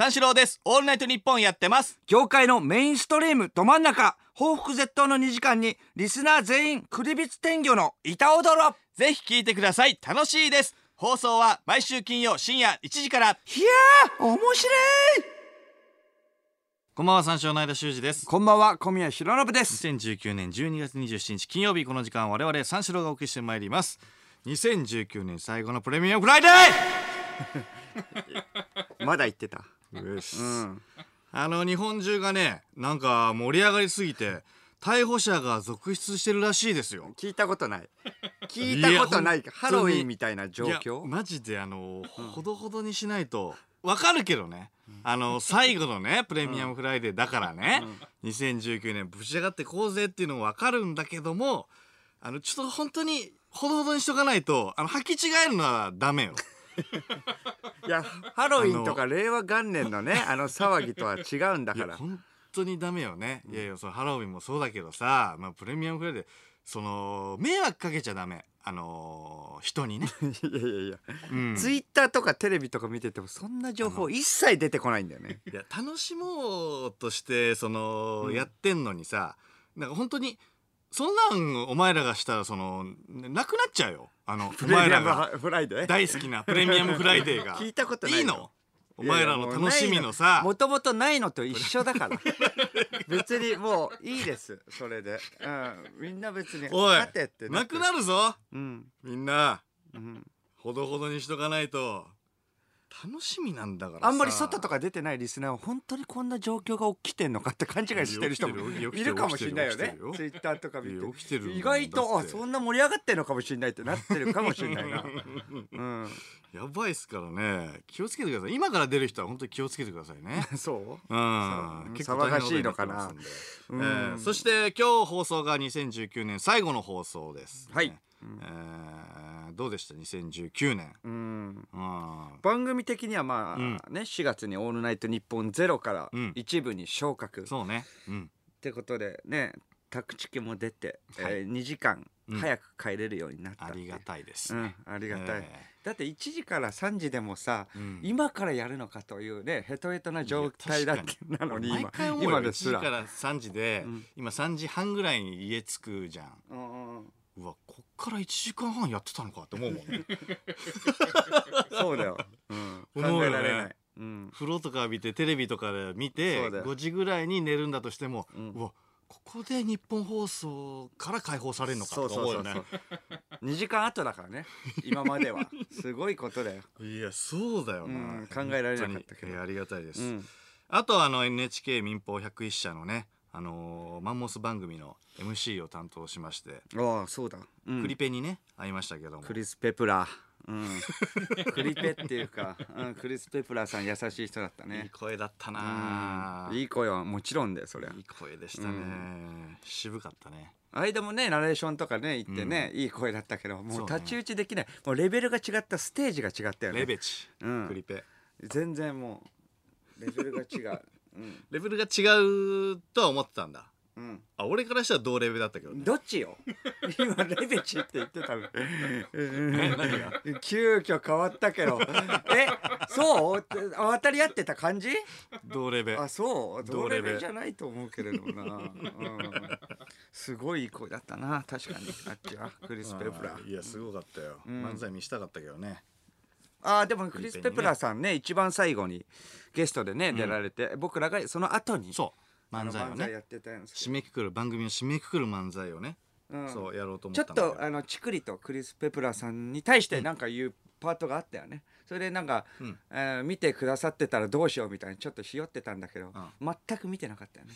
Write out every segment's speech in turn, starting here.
三四郎です。オールナイトニッポンやってます。業界のメインストリームど真ん中。報復絶倒の2時間にリスナー全員クリビツ天魚の板踊ろ。ぜひ聞いてください。楽しいです。放送は毎週金曜深夜1時から。いやー面白い。こんばんは三四郎の間修二です。こんばんは小宮浩信です。2019年12月27日金曜日この時間我々三四郎がお送りしてまいります。2019年最後のプレミアムフライデ まだ言ってたうん。あの日本中がねなんか盛り上がりすぎて逮捕者が続出してるらしいですよ。聞いたことない。聞いたことない。ハロウィンみたいな状いや況マジであのほどほどにしないとわかるけどね。あの最後のねプレミアムフライデーだからね。2019年ぶち上がってこうぜっていうのもわかるんだけどもあのちょっと本当にほどほどにしとかないとあの履き違えるのはダメよいやハロウィンとか令和元年のねあの騒ぎとは違うんだから。本当にダメよね、いやいやそのハロウィンもそうだけどさ、まあ、プレミアムフライデーその迷惑かけちゃダメ。あのー人にね、いやいやいや。うん。ツイッターとかテレビとか見ててもそんな情報一切出てこないんだよね。いや楽しもうとしてその、うん。やってんのにさなんか本当にそんなんお前らがしたらそのなくなっちゃうよ。あのお前らが。フライデー。大好きなプレミアムフライデーが。聞いたことないいいの？お前らの楽しみのさ。もともとないのと一緒だから。別にもういいです。それで、うん、みんな別におい勝てってなくなるぞ。うん。みんな。うん。ほどほどにしとかないと楽しみなんだからさ。あんまり外とか出てないリスナーは本当にこんな状況が起きてんのかって勘違いしてる人もいるかもしれないよね。ツイッターとか見て意外とあそんな盛り上がってんのかもしれないってなってるかもしれないな。うん。やばいっすからね。気をつけてください。今から出る人は本当に気をつけてくださいね。そう？うん。結構騒がしいのかな。えーそして今日放送が2019年最後の放送です、ねはいえーどうでした？2019年うん。うん。番組的にはまあ、うん。ね4月に「オールナイトニッポンゼロからうん。一部に昇格、っそうね。うん。てことでね宅地家も出て、はい。えー2時間うん。早く帰れるようになったって。ありがたいです。うんね、ありがたい、えだって1時から3時でもさ、うん。今からやるのかというねヘトヘトな状態だなのに毎今1今ですら。時から3時で、うん。今3時半ぐらいに家着くじゃんうわこっから1時間半やってたのかって思うもんね。そうだよ、うん、考えられない、うん、風呂とか浴びてテレビとかで見てそうだよ。5時ぐらいに寝るんだとしても、ううんわここで日本放送から解放されるのかとか思うよね。2時間後だからね。今までは。すごいことだよ、いやそうだよな、うん考えられなかったけど。ありがたいです、うん、あとあの NHK 民放101社のねあのーマンモス番組の MC を担当しまして、ああそうだ、うん。クリペにね会いましたけども。クリス・ペプラー、うん、クリペっていうか、うん、クリス・ペプラーさん優しい人だったいいね声だったな、うん。いい声はもちろんだよそりゃ。いい声でしたね、う渋かったね。間もねナレーションとかね言ってね、いい声だったけどもうそうね。太刀打ちできない。もうレベルが違ったステージが違ったよね。レベチ、うん。クリペ。全然もうレベルが違う。うん、レベルが違うとは思ってたんだ。うん、あ俺からしたら同レベルだったけどね。どっちよ？今レベチって言ってたの。何が急遽変わったけど。えそう？渡り合ってた感じ？同レベあそう？同レベ同レベじゃないと思うけれどもな、うん、すごいいい声だったな確かに。あっちは。クリス・ペプラー。いやすごかったよ、うん。漫才見したかったけどねあーでもクリス・ペプラーさんね一番最後にゲストでね、出られて僕らがその後にそう。漫才をね。やってたんです締めくくる番組の締めくくる漫才をね、うん。そうやろうと思ちょっとあのチクリとクリス・ペプラーさんに対してなんか言うパートがあったよね、それでなんか、うん。えー見てくださってたらどうしようみたいにちょっとひよってたんだけど、全く見てなかったよね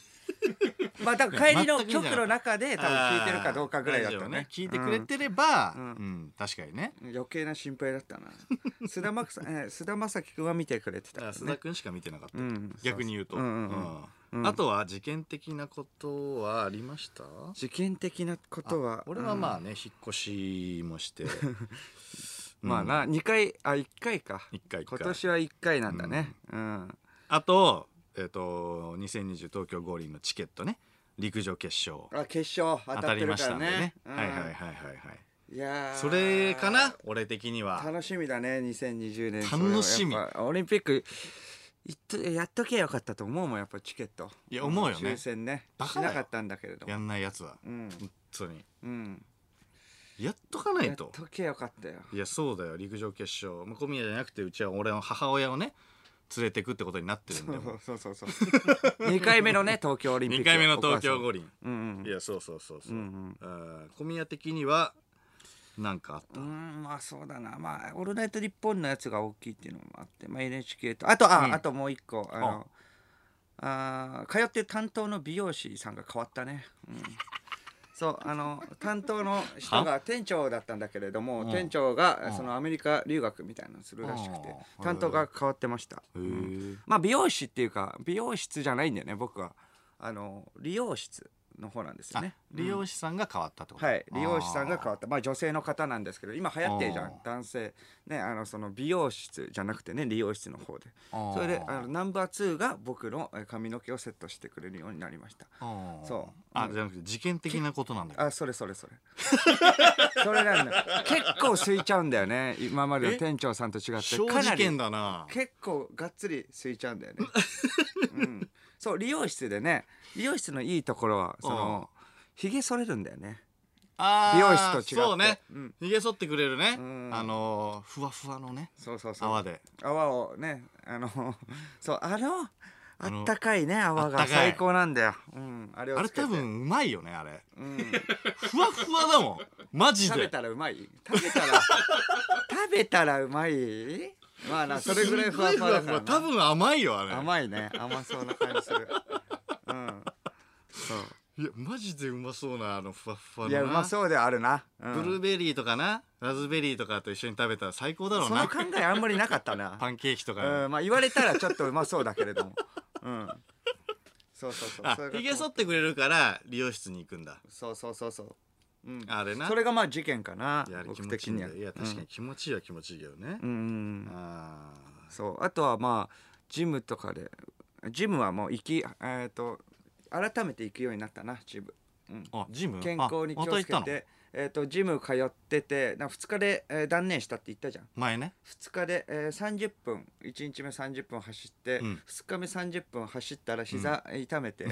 まあだから帰りの局の中で多分聞いてるかどうかぐらいだったね。聞いてくれてれば、ううん。ん確かにね。うん余計な心配だったな。菅田将暉、えー菅田将暉君は見てくれてたから須田ね君しか見てなかった、うん。逆に言うと、うんうんうん。うん。うん。あとは事件的なことはありました？事件的なことはあ俺はまあね、引っ越しもして。まあな、2回あ1回か。一回一回今年は1回なんだね。うん、あとえっ、と2020東京五輪のチケットね。陸上決勝。あ決勝当当たりましたんでね。はいはいはいはいはい。いやー。それかな？俺的には。楽しみだね2020年。楽しみ。オリンピック言っとやっとけばよかったと思うもんやっぱチケット。いや思うよね。抽選ね。バカなかったんだけれどやもんないやつは。うん本当に。うん。やっとかないやっととけばよかったよ。いやそうだよ。陸上決勝。まあ小宮じゃなくてうちは俺の母親をね連れてくってことになってるんでもう。そうそうそう。2 回目のね 東京オリンピック。2回目の東京お五輪うんうん。いやそうそうそうそう、うんあー小宮的にはなんかあった、うんまあそうだな。まあ「オールナイトニッポン」のやつが大きいっていうのもあって、まあ、NHK と。あとあ,、うん。あともう一個あのあー通ってる担当の美容師さんが変わったね、うん、そうあの担当の人が店長だったんだけれどもうん。店長がうん。そのアメリカ留学みたいなのするらしくてうん。担当が変わってました、へうん。えまあ美容師っていうか美容室じゃないんだよね僕は。あの理容室の方なんですよあね理容師さんが変わったと、はい、理容師さんが変わっったまあ女性の方なんですけど今流行ってるじゃん。男性ねあのその美容室じゃなくてね理容室の方で。たそれであのナンバー2が僕のえ髪の毛をセットしてくれるようになりました。そそう。あじゃなくて事件的なことなんだ。けどあそれそれそれ。それなんだ。結構吸いちゃうんだよね。今までの店長さんと違って。かなり件だな。結構がっつり吸いちゃうんだよね、うん、そう理容室でね理容室のいいところはそのひげ剃れるんだよね。あー美容室と違って。そうね。うん、ひげ剃ってくれるね、うん。あのーふわふわのねそうそうそう。泡で。泡をねあの そうあのあったかいね泡が。あったかい。最高なんだよ、うん、あれをあれつけて。多分うまいよねあれ。うん、ふわふわだもん。マジで。食べたらうまい？食べたら 食べたらうまい？まあなそれぐらいふわふわだからな。多分甘いよあれ。甘いね。甘そうな感じする。うん。そいやマジでうまそうなあのふわふわうのな。いやうまそうではあるな、うん。ブルーベリーとかな？ラズベリーとかと一緒に食べたら最高だろうそのな考えあんまりなかったな。パンケーキとか、うん。まあ言われたらちょっとうまそうだけれども。うん。そうそうそう。ひげ剃ってくれるから理容室に行くんだ。そうそうそうそううん。あれな。それがまあ事件かな僕的には。よいや確かに気持ちいいは気持ちいいけどね、うん、うあそう。あとはまあジムとかでジムはもう行きえっ、と改めて行くようになったなジム、うん、ーあジム？健康に気をつけて。えー、とジム通っててな2日で、えー断念したって言ったじゃん。前ね。2日で、えー、30分1日目30分走って、うん。2日目30分走ったら膝痛めて、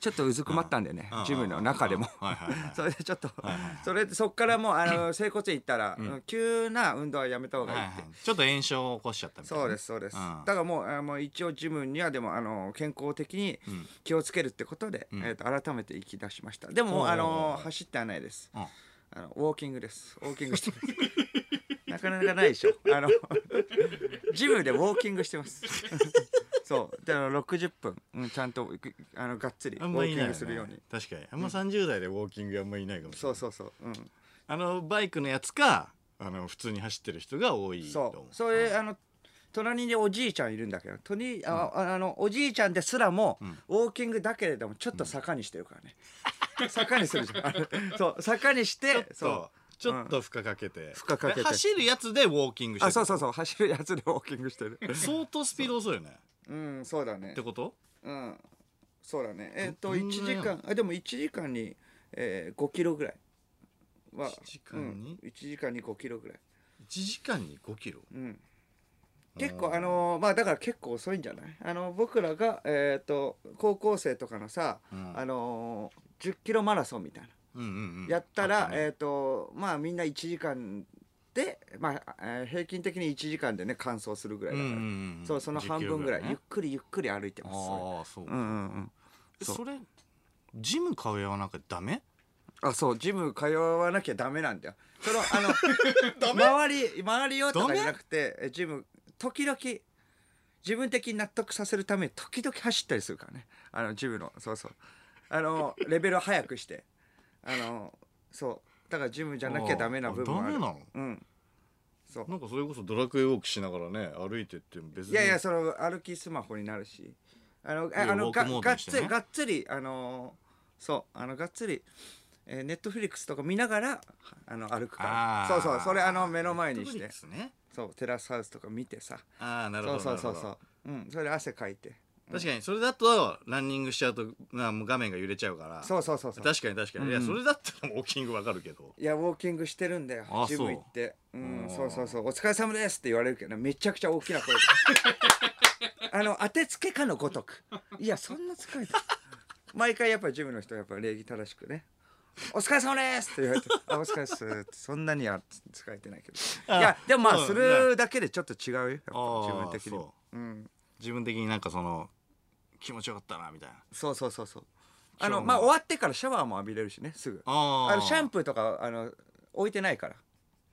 ちょっとうずくまったんだよね、うん。ジムの中でも。それでちょっと、はいはいそれでそっからもうあの整骨院行ったら、うん。うん急な運動はやめた方がいいって、はいはい。ちょっと炎症を起こしちゃったみたいなそうですそうです、うん。だからもうあもう一応ジムにはでもあの健康的にうん。気をつけるってことで、うん。えー、と改めて行き出しました。でもあの走ってはないです。うんあのウォーキングです。ウォーキングしてます。なかなかないでしょ。あのジムでウォーキングしてます。そう。であの60分、うん、ちゃんとぐあのがっつりウォーキングするように、確かに。あんま30代でウォーキングあんまいないかもしれない。そうそうそう、うん、あのバイクのやつかあの普通に走ってる人が多いとそ思う。それあの隣におじいちゃんいるんだけどとにあ、あのおじいちゃんですらも、うん。ウォーキングだけれどもちょっと坂にしてるからね、坂にするじゃん。そう坂にしてそそう。ちょっと負荷かけて、負荷かけて。え走るやつでウォーキングしてあそうそうそう。走るやつでウォーキングしてる。相当スピード遅いよね。うんそうだね。ってこと？うん。そうだね。えっ、とどん1ぐらいなの時間あでも1時間に、えー、5キロぐらいは1時間に？うん、1時間に5キロぐらい。1時間に5キロ？うん。結構あのーまあだから結構遅いんじゃない？あの僕らがえっ、と高校生とかのさ、うん。あのー、10キロマラソンみたいな、うんうんうん。やったらえっ、とまあみんな1時間でまあ、えー平均的に1時間でね完走するぐらいだから、うんうんうんそうその半分ぐらい10キロゆっくりゆっくり歩いてます。そああそうれうんうんうん。そう。それジム通わなきゃダメ？あそうジム通わなきゃダメなんだよ。そのあの 周り周りよとかじゃなくてえジム時々自分的に納得させるために時々走ったりするからね。あのジムのそうそうあのレベルを速くして。あのそう。だからジムじゃなきゃダメな部分はある。あダメなの？うん。そう。なんかそれこそドラクエウォークしながらね歩いてっても別にいやいやその歩きスマホになるし。あのあのががっつりがっつりあのそう。あのがっつりえーネットフリックスとか見ながらあの歩くか。らそうそう。それあの目の前にして。ね。そう。テラスハウスとか見てさ。ああなるほどそうそうそうそう。うん。それで汗かいて確かにそれだとランニングしちゃうとなもう画面が揺れちゃうから。そうそうそうそう。確かに確かに、いやうんそれだったらウォーキングわかるけど。いやウォーキングしてるんだよあジム行って。うんそうそうそう。お疲れ様ですって言われるけどめちゃくちゃ大きな声で。あの当てつけかのごとく。いやそんな使い毎回やっぱりジムの人はやっぱ礼儀正しくね「お疲れ様です!」って言われて「あお疲れっす」ってそんなには使えてないけど。あいやでもまあするだけでちょっと違うよ。やっぱ自分的にも。そう。うん自分的になんかその気持ちよかったなみたいな。そうそうそうそう。あのまあ終わってからシャワーも浴びれるしねすぐ。ああのシャンプーとかあの置いてないから。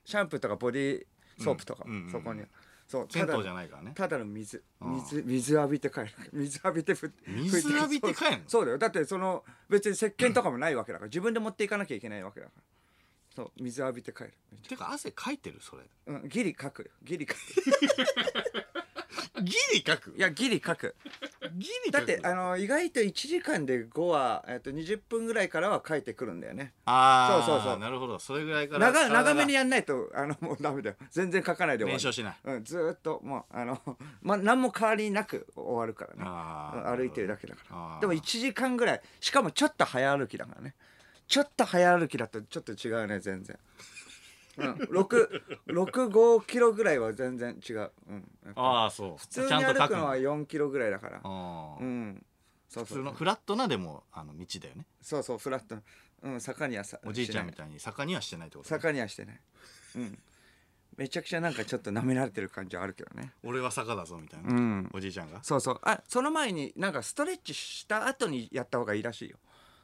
シャンプーとかボディーソープとか、うんうんうん。そこに。そうた銭だ湯じゃないからね。ただの水うん水水浴びて帰る。水浴びてふ水浴びて帰るの？そうだよ。だってその別に石鹸とかもないわけだから。自分で持っていかなきゃいけないわけだから。そう水浴びて帰る。てか汗かいてる？それ。うんギリ書くよ。ギリ書く ギリ書く。いやギリ書く。ギリだってあの意外と1時間で5は、えっと、20分ぐらいからは書いてくるんだよね。ああそうそうそう。なるほど。それぐらいから長長めにややんないとあのもうダメだよ。全然書かないで終わしない。うん、ずーっともうあの、ま、何も変わりなく終わるからね。あ歩いてるだけだから。あー。でも1時間ぐらい。しかもちょっと早歩きだからね。ちょっと早歩きだとちょっと違うね全然うん、65キロぐらいは全然違う、うん、ああそう。普通に歩くのは書くの4キロぐらいだから。うん。そうそう普通のフラットなでもあの道だよね。そうそうフラット。なうん坂にはさおじいちゃんみたいに坂にはしてないってことね。坂にはしてない。うん。めちゃくちゃなんかちょっと舐められてる感じはあるけどね。俺は坂だぞみたいな、うん。おじいちゃんが？そうそう。あその前になんかストレッチした後にやった方がいいらしいよ。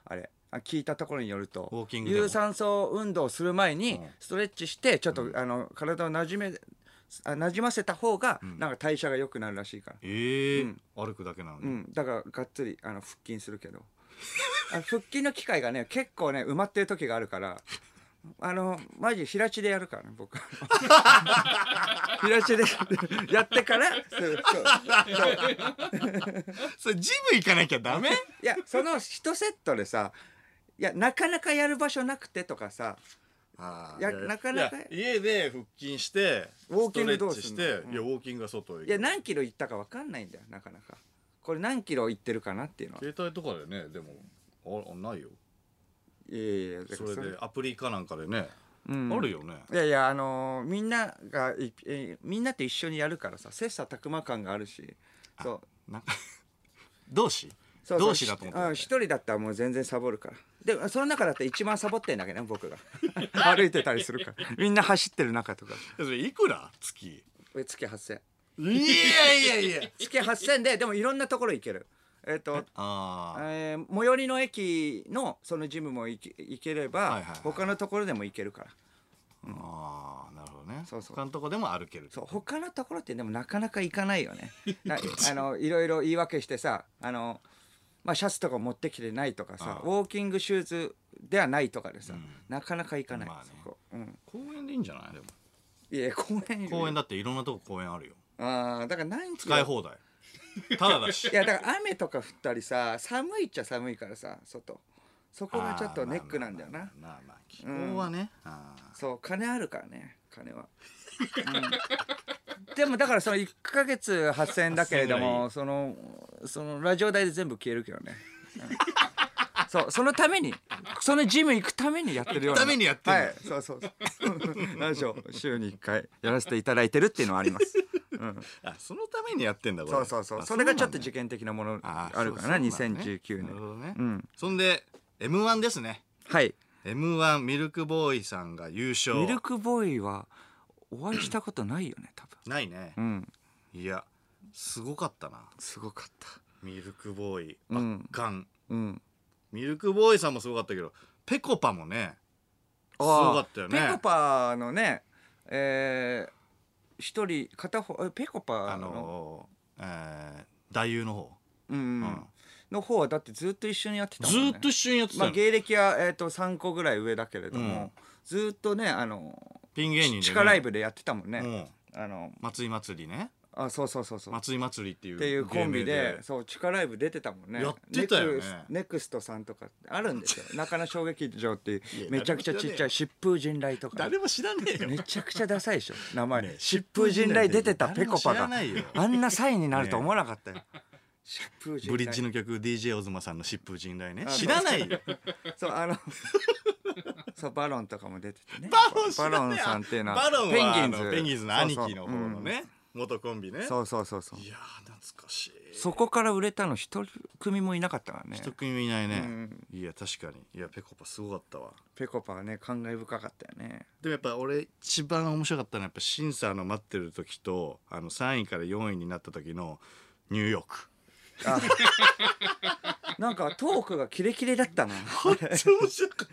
あれ。あ聞いたところによると有酸素運動をする前にうん。ストレッチしてちょっと、あの体をなじめあなじませた方がんなん。か代謝が良くなるらしいから、ええ。うん。歩くだけなのに、うん、だからがっつりあの腹筋するけど。あ腹筋の機会がね結構ね埋まってる時があるからあのマジ平地でやるからね僕。平地で やってからそうそうそう。それジム行かなきゃダメ？いやその1セットでさいやなかなかやる場所なくてとかさ。いやなかなか家で腹筋してウォーキングどうして、うんいやウォーキングが外へ行く。いや何キロ行ったか分かんないんだよなかなか。これ何キロ行ってるかなっていうのは。携帯とかでねでもああないよ。いやいやそれでアプリかなんかでね、うん。あるよね。いやいやあのーみんながいえーみんなと一緒にやるからさ切磋琢磨感があるし。そう。なんか 同志？同志だと思って一人だったらもう全然サボるからでその中だったら一番サボってんだけどね僕が。歩いてたりするから。みんな走ってる中とか。それいくら月？え月8000いやいやいや。月8000ででもいろんなところ行ける。えっ、とああえー最寄りの駅のそのジムも行け行ければ、はいはいはい他のところでも行けるから。ああなるほどね。そうそう。他のとこでも歩けるそう他のところってでもなかなか行かないよね。なあのいろいろ言い訳してさあの、まあ、シャツとか持ってきてないとかさウォーキングシューズではないとかでさ、うん。なかなか行かない、まあね。そこ、うん、公園でいいんじゃない？でも。いや公園公園だっていろんなとこ公園あるよ。ああだから何使い放題。ただだし。いやだから雨とか降ったりさ寒いっちゃ寒いからさ外。そこがちょっとネックなんだよな。まあまあまあ気候はね、あー。そう金あるからね金は、うん でもだからその1ヶ月8,000円だけれどもそのそのラジオ代で全部消えるけどね、うん。そうそのためにそのジム行くためにやってるような。ためにやってるの。はいそうそうそう。ラジオ週に1回やらせていただいてるっていうのはあります、うん、あそのためにやってんだこれ。そうそうそう。あそれがちょっと事件的なものああるからななね2019年。なるほどね、うん。そんで m 1ですね。はい。m 1ミルクボーイさんが優勝。ミルクボーイはお会いしたことないよね多ないね。分うん。いやすごかったな。すごかった。ミルクボーイうん圧巻、うん。ミルクボーイさんもすごかったけどぺこぱもねすごかったよね。ペコパのねえー一人片方えペコパあのえー、男優の方。うんうん。の方はだってずっと一緒にやってたもんね。ずーっと一緒にやってたの、まあ芸歴はえっと3個ぐらい上だけれどうん。もずっとねあのピン芸人で、ね、地下ライブでやってたもんね。うん。あの松井祭りね。あそうそうそうそう。松井祭りっていうっていうコンビ芸で。名そう地下ライブ出てたもんね。やってたよね。ネクスネクストさんとかあるんですよ。中野小劇場っていういやめちゃくちゃちっちゃい疾風陣雷とか。誰も知らねえよ。めちゃくちゃダサいでしょ名前、ね疾風陣雷出てたペコパが誰も知らないよ。あんなサインになると思わなかったよ、ブリッジの曲 DJ オズマさんの疾風陣雷ね。あ知らないよ。そう。あの そうバロンとかも出ててね。バロンバロンさんっていうのはバロンはペンギンズ。ペンギンズの兄貴の方のねそうそううん。元コンビね。そうそうそうそう。いやー懐かしい。そこから売れたの一組もいなかったからね。一組もいないね、うん。いや確かに。いやぺこぱすごかったわ。ぺこぱはね感慨深かったよね。でもやっぱ俺一番面白かったのはやっぱ審査の待ってる時とあの3位から4位になった時のニューヨークあ。なんかトークがキレキレだったな。面白かっ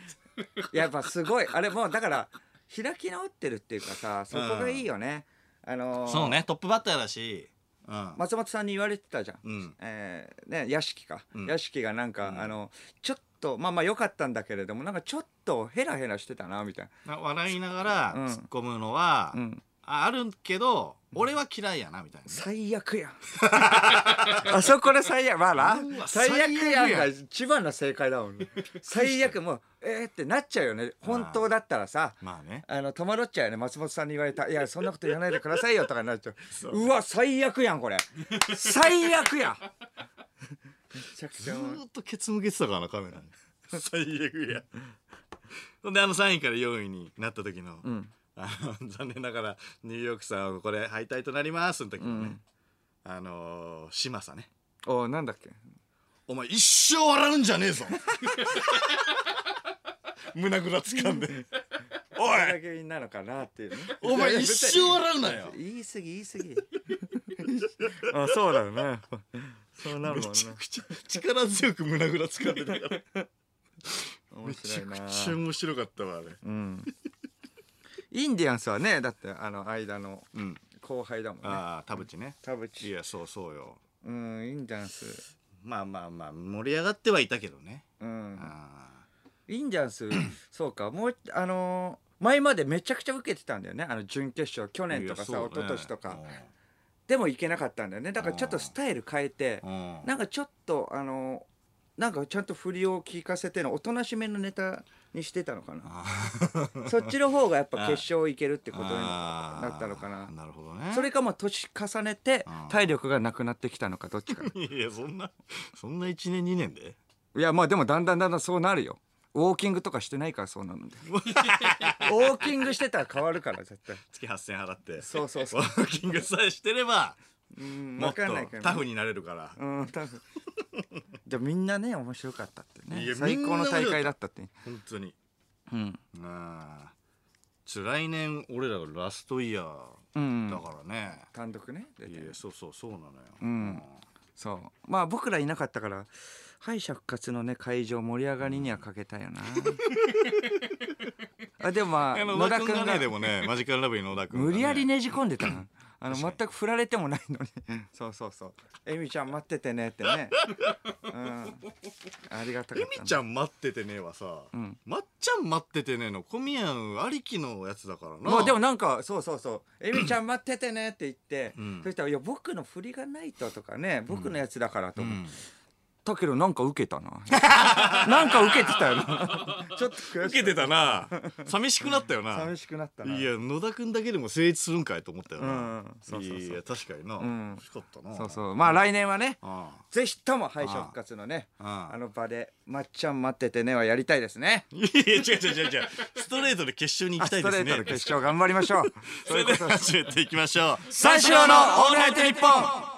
やっぱすごい。あれもうだから開き直ってるっていうかさそこがいいよね、あのーそうね。トップバッターだし。うん、松本さんに言われてたじゃん、うん。えーね屋敷か、うん。屋敷がなんか、うん。あのちょっとまあまあ良かったんだけれどもなんかちょっとヘラヘラしてたなみたいな。笑いながらうん。突っ込むのは、な、うん、ああるけど俺は嫌いやなみたいな、最悪やん。あそこで最悪まあな。うわ最悪やんが一番の正解だもんね。最悪もうえー、ってなっちゃうよね。本当だったらさまあね。あの戸惑っちゃうよね。松本さんに言われた「いやそんなこと言わないでくださいよ」とかになっちゃう。そう。うわ最悪やんこれ。最悪やん。めちゃくちずーっとケツ向けてたからなカメラに。最悪や。ほんであの3位から4位になった時の,、うんあの 残念ながらニューヨークさんはこれ敗退となりますの時にね、うん。あのー、嶋佐ね。おなんだっけ？お前一生笑うんじゃねえぞ。胸ぐら掴んで。おい。けみんなのかなっていうね。お前一生笑うなよ。言い過ぎ言い過ぎ。あそうだよね。そうなるもんね。めちゃくちゃ力強く胸ぐら掴んでたから。面めちゃ白いなくちゃ面白かったわあれ。うんインディアンスはねだってあの間のうん後輩だもんね。ああ田淵ね。田淵。いやそうそうよ。うんインディアンス。まあまあまあ盛り上がってはいたけどね。うん。あインディアンス そうか。もうあのー前までめちゃくちゃ受けてたんだよね。あの準決勝去あ年とかさ、やそうね。昨年とか。でもいけなかったんだよね。だからちょっとスタイル変えてうんうん。なんかちょっとあのーなんかちゃんと振りを聞かせてのおとなしめのネタにしてたのかな。あそっちの方がやっぱ決勝いけるってことになったのかな。なるほどね。それかもう年重ねてうん体力がなくなってきたのかどっちか。いやそんなそんな1年2年で？いやまあでもだんだんだんだんそうなるよ。ウォーキングとかしてないからそうなので ウォーキングしてたら変わるから絶対。月8000払って。そうそうそう。ウォーキングさえしてればうん。分もっとかんないけどね。タフになれるから。うん多分 じゃあみんなね面白かったっていやね最高の大会だったって。本当に。うん。ああちょ来年俺らがラストイヤーうん。だからね、単独ね出て。いやそうそうそうなのよ、うん。そう。まあ僕らいなかったから敗者復活のね会場盛り上がりにはかけたよな。あでもまあ野田君が野田君がね。でもねマジカルラブリー野田君無理やりねじ込んでたなあの全く振られてもないのに。そうそうそう「エミちゃん待っててね」ってね、うん、ありがたかったエミちゃん待っててねはさ、うん。まっちゃん待っててねの小宮のありきのやつだからな。まあでもなんかそうそうそう「エミちゃん待っててね」って言って、うん。そしたら「いや僕の振りがないと」とかね僕のやつだからと思っうんたけどなんか受けたな。なんか受けてたよな。ちょっと悔し受けてたな。寂しくなったよな。寂しくなったな。いや野田君だけでも成立するんかいと思ったよな、うん。そうそうそう。いや確かにな、ん。欲しかったな。そうそう。まあ来年はねあぜひとも敗者復活のねああ。あの場で「まっちゃん待っててね」はやりたいですね。いやいや違う違う違う違う。ストレートで決勝に行きたいですね。ストレートの決勝頑張りましょう。それでは始めていきましょう。三四郎のオールナイトニッポン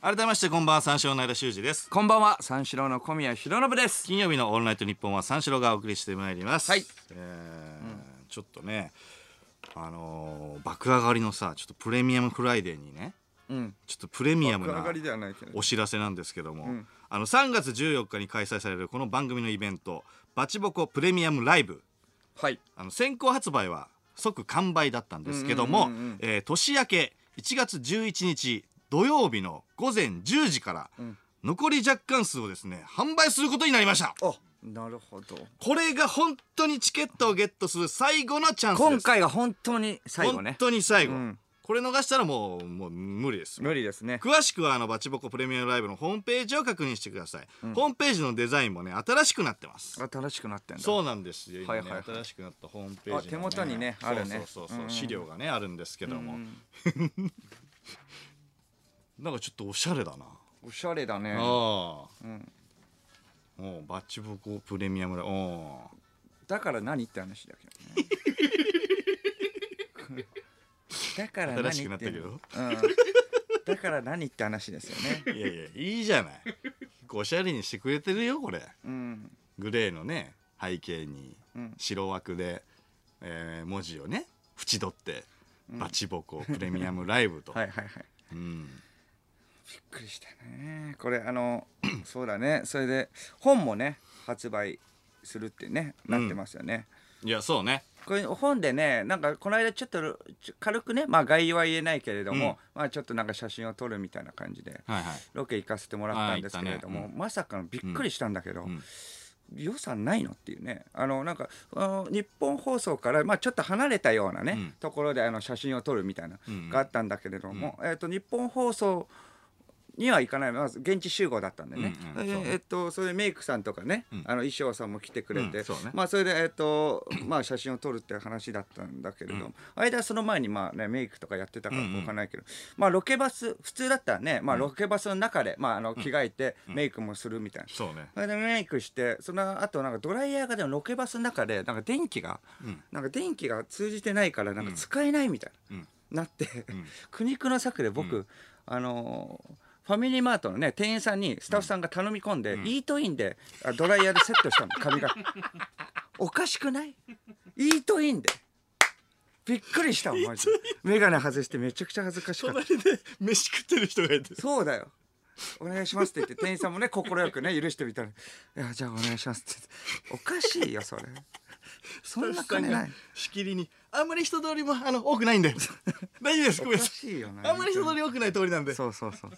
改めましてこんばんは三四郎の間修二です。こんばんは三四郎の小宮浩信です。金曜日のオールナイトニッポンは三四郎がお送りしてまいります。はい。えーちょっとねあのー爆上がりのさちょっとプレミアムフライデーにねうん。ちょっとプレミアムなお知らせなんですけども、ん。あの3月14日に開催されるこの番組のイベントバチボコプレミアムライブ。はい。あの先行発売は即完売だったんですけども、うんうんうんうんえー年明け1月11日土曜日の午前10時から、ん。残り若干数をですね販売することになりました。あなるほど。これが本当にチケットをゲットする最後のチャンスです。今回が本当に最後本ね当に最後、うん。これ逃したらもうもう無理です。無理ですね。詳しくはあのバチボコプレミアムライブのホームページを確認してください、ホームページのデザインもね新しくなってます。新しくなってんだ。そうなんですよ。今ね、はいはい。はい新しくなったホームページの、あ手元にねあるね。そうそうそうそう、うん。資料がねあるんですけども、うん なんかちょっとおしゃれだな、おしゃれだね。ああ。うん。おうバチボコプレミアムライブおう。だから何って話だけどね。だから何新しくなったけど。うん、だから何って話ですよね。いやいやいいじゃない。おしゃれにしてくれてるよこれ。うん。グレーのね背景にうん。白枠で、えー文字をね縁取って「バチボコプレミアムライブと」はいはいはい。うん、びっくりしたね。これあの そうだね。それで本もね発売するってねなってますよね、いやそうね。これ本でねなんかこの間ちょっと軽くねまあ概要は言えないけれども、まあちょっとなんか写真を撮るみたいな感じではいはい。ロケ行かせてもらったんですけれども、あー行ったね。まさかのびっくりしたんだけど、ん。予算ないのっていうね。あのなんかあの日本放送から、まあ、ちょっと離れたようなね、うん。ところであの写真を撮るみたいな、うんがあったんだけれども、えっと日本放送には行かない。まず現地集合だったんでね、うんうん。ええっとそれでメイクさんとかね、うん。あの衣装さんも来てくれて、うんそうね。まあそれでえっとまあ写真を撮るっていう話だったんだけれども、間その前にまあねメイクとかやってたからうんうん。わかんないけど、まあロケバス普通だったらねまあロケバスの中でまああの着替えてメイクもするみたいな。そうね。それでメイクしてその後なんかドライヤーがでもロケバスの中でなんか電気が、うん。なんか電気が通じてないからなんか使えないみたいな、うん。なって、ん。苦肉の策で僕、あのーファミリーマートのね店員さんにスタッフさんが頼み込んで、イートインであドライヤーでセットしたの 髪が。おかしくない？イートインで。びっくりしたもんマジで。眼鏡外してめちゃくちゃ恥ずかしかった。隣で飯食ってる人がいて。そうだよ。お願いしますって言って店員さんもね快くね許してみたら「いやじゃあお願いします」っておかしいよそれ。そんな金ない。しきりに。あんまり人通りもあの多くないんで。大丈夫です。ごめんなさい。あんまり人通り多くない通りなんで。そうそうそう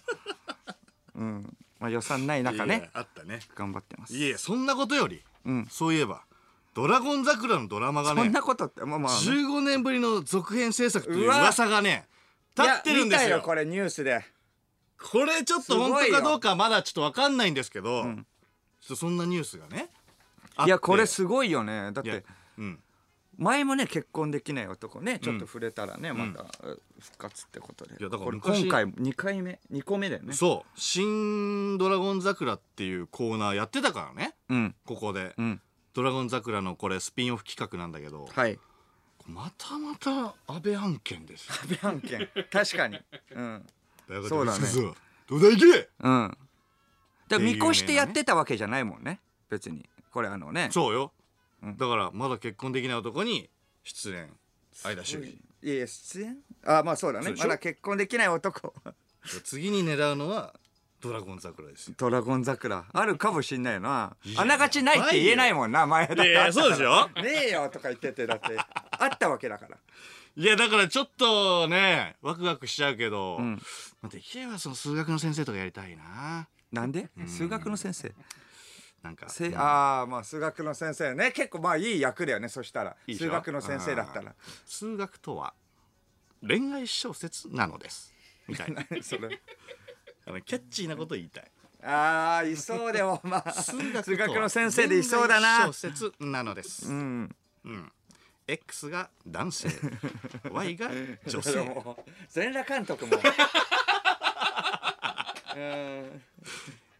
うん。まあ予算ない中いやねあったね。頑張ってます。いやいやそんなことより、うん。そういえば「ドラゴン桜」のドラマがねそんなことってまあまあね。15年ぶりの続編制作といううわ。噂がね立ってるんですよ。いや見たよこれニュースで。これちょっと本当かどうかまだちょっと分かんないんですけど、ん。ちょっとそんなニュースがねあって。いやこれすごいよね。だっいやてうん前もね結婚できない男ねちょっと触れたらね、また復活ってことで。いやだから今回2回目？2個目だよね。そう「新ドラゴン桜」っていうコーナーやってたからね。うん。ここで、うん。ドラゴン桜のこれスピンオフ企画なんだけど、はい。またまた安倍案件ですよ。安倍案件。確かに。うん。そうだね。どうだいけ！うん。だから見越してやってたわけじゃないもんね。別に。これあのね。そうよ、うんだからまだ結婚できない男に出演相田修い。やいや出演あまあそうだそうでしょ？ねまだ結婚できない男。二次に狙うのはドラゴン桜ですよ。ドラゴン桜。あるかもしんないよな。あながちないって言えないもんな前だって。いやいやそうでしょねえよとか言っててだって。あったわけだから。いやだからちょっとねワクワクしちゃうけど、うん。まあできればその数学の先生とかやりたいな。なんで？数学の先生？なんか。せうん。ああまあ数学の先生ね。結構まあいい役だよね。そしたら。いいでしょ？数学の先生だったら。数学とは恋愛小説なのです。みたいな。それ。あのキャッチーなこと言いたい。ああいそうでもまあ数学とは数学の先生でいそうだな。恋愛小説なのです。う、ん。X が男性。Y が女で性も全裸監督も。うん、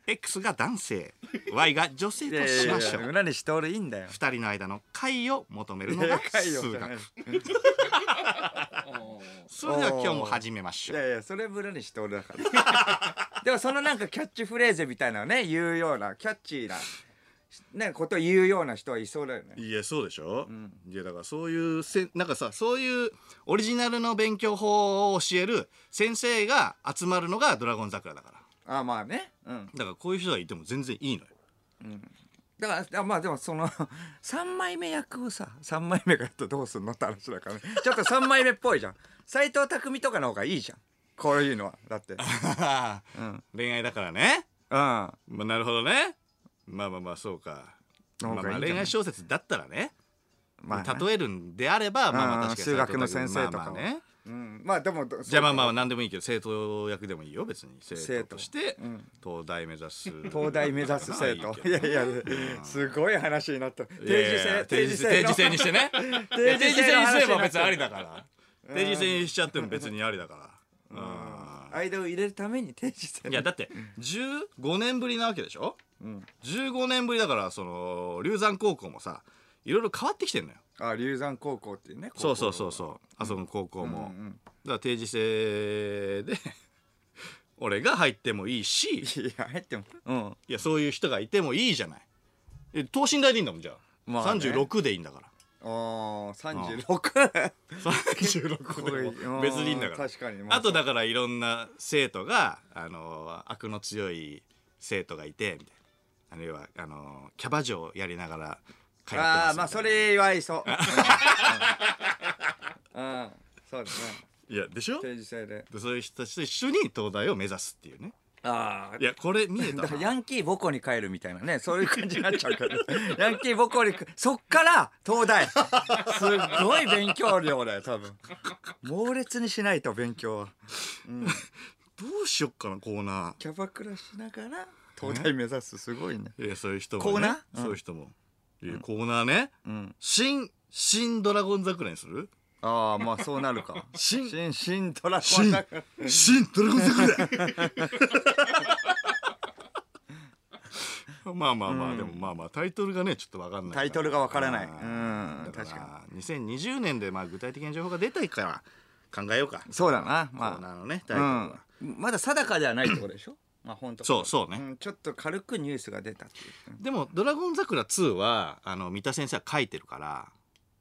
X が男性 Y が女性といやいしましょう。やいや裏にしておるいいんだよ。二人の間の解を求めるのが 数学。それでは今日も始めましょう。いやいやそれ裏にしておるだから。でもそのなんかキャッチフレーズみたいなのね言うようなキャッチーなねことを言うような人はいそうだよね。いやそうでしょ、ん。いやだからそういうせなんかさそういうオリジナルの勉強法を教える先生が集まるのがドラゴン桜だからあまあね。うん。だからこういう人がいても全然いいのよ。だからあまあでもその 3枚目役をさ3枚目がやるとどうすんのって話だからね。ちょっと3枚目っぽいじゃん。斎藤工とかの方がいいじゃん。こういうのはだって。う ん恋愛だからね、うん。まあ、なるほどね。まあまあまあそうか。まあまあの方がいいん。じゃない恋愛小説だったらね。まあね。例えるんであればまあまあうん確かに数学の先生とかまあまあねうん。まあでもじゃあまあまあ何でもいいけど生徒役でもいいよ別に。生徒としてうん。東大目指す。東大目指す生徒。いやいやすごい話になった。いやいや定時制定時制にしてね。定時制にすれば別にありだから。定時制にしちゃっても別にありだから。うん。間を入れるために定時制。いやだって15年ぶりなわけでしょ？うん。15年ぶりだからその龍山高校もさいろいろ変わってきてんのよあ龍山高校っていうねそうそうそうそう。あそこの高校も、うんうんだから定時制で 俺が入ってもいいし。いや入っても。うん。いやそういう人がいてもいいじゃない。え等身大でいいんだもんじゃあ、まあね。36でいいんだから。ああ三十六。36でも。別にいいんだから。確かにまあ。とだからいろんな生徒があの悪の強い生徒がいてみたいな。あるいはあのキャバ嬢やりながら通ってますああまあそれはい そううんうんそうですね。いやでしょ？定時制で。でそういう人たちと一緒に東大を目指すっていうね。ああいやこれ見えたヤンキー母校に帰るみたいなね。そういう感じになっちゃうから ヤンキー母校にそっから東大。すっごい勉強量だよ多分。猛烈にしないと勉強は。どうしよっかなコーナキャバクラしながら東大目指す。すごいね。ーいやそういう人も、ね、コーナー？うんそういう人も、いやコーナーね。うん。新新ドラゴン桜にする？ああまあそうなるか。新。新新ドラゴン新桜。新。ドラゴン桜。まあまあまあ、でもまあまあタイトルがねちょっとわかんないタイトルがわからない。うん。確か2020年でまあ具体的な情報が出たから考えようか。そうだな。コーナまーのねタあイトルは、うん。まだ定かではないってことでしょ？まあ本当そうそうね。んちょっと軽くニュースが出たっていう。でも「ドラゴン桜2は」あの三田先生は書いてるから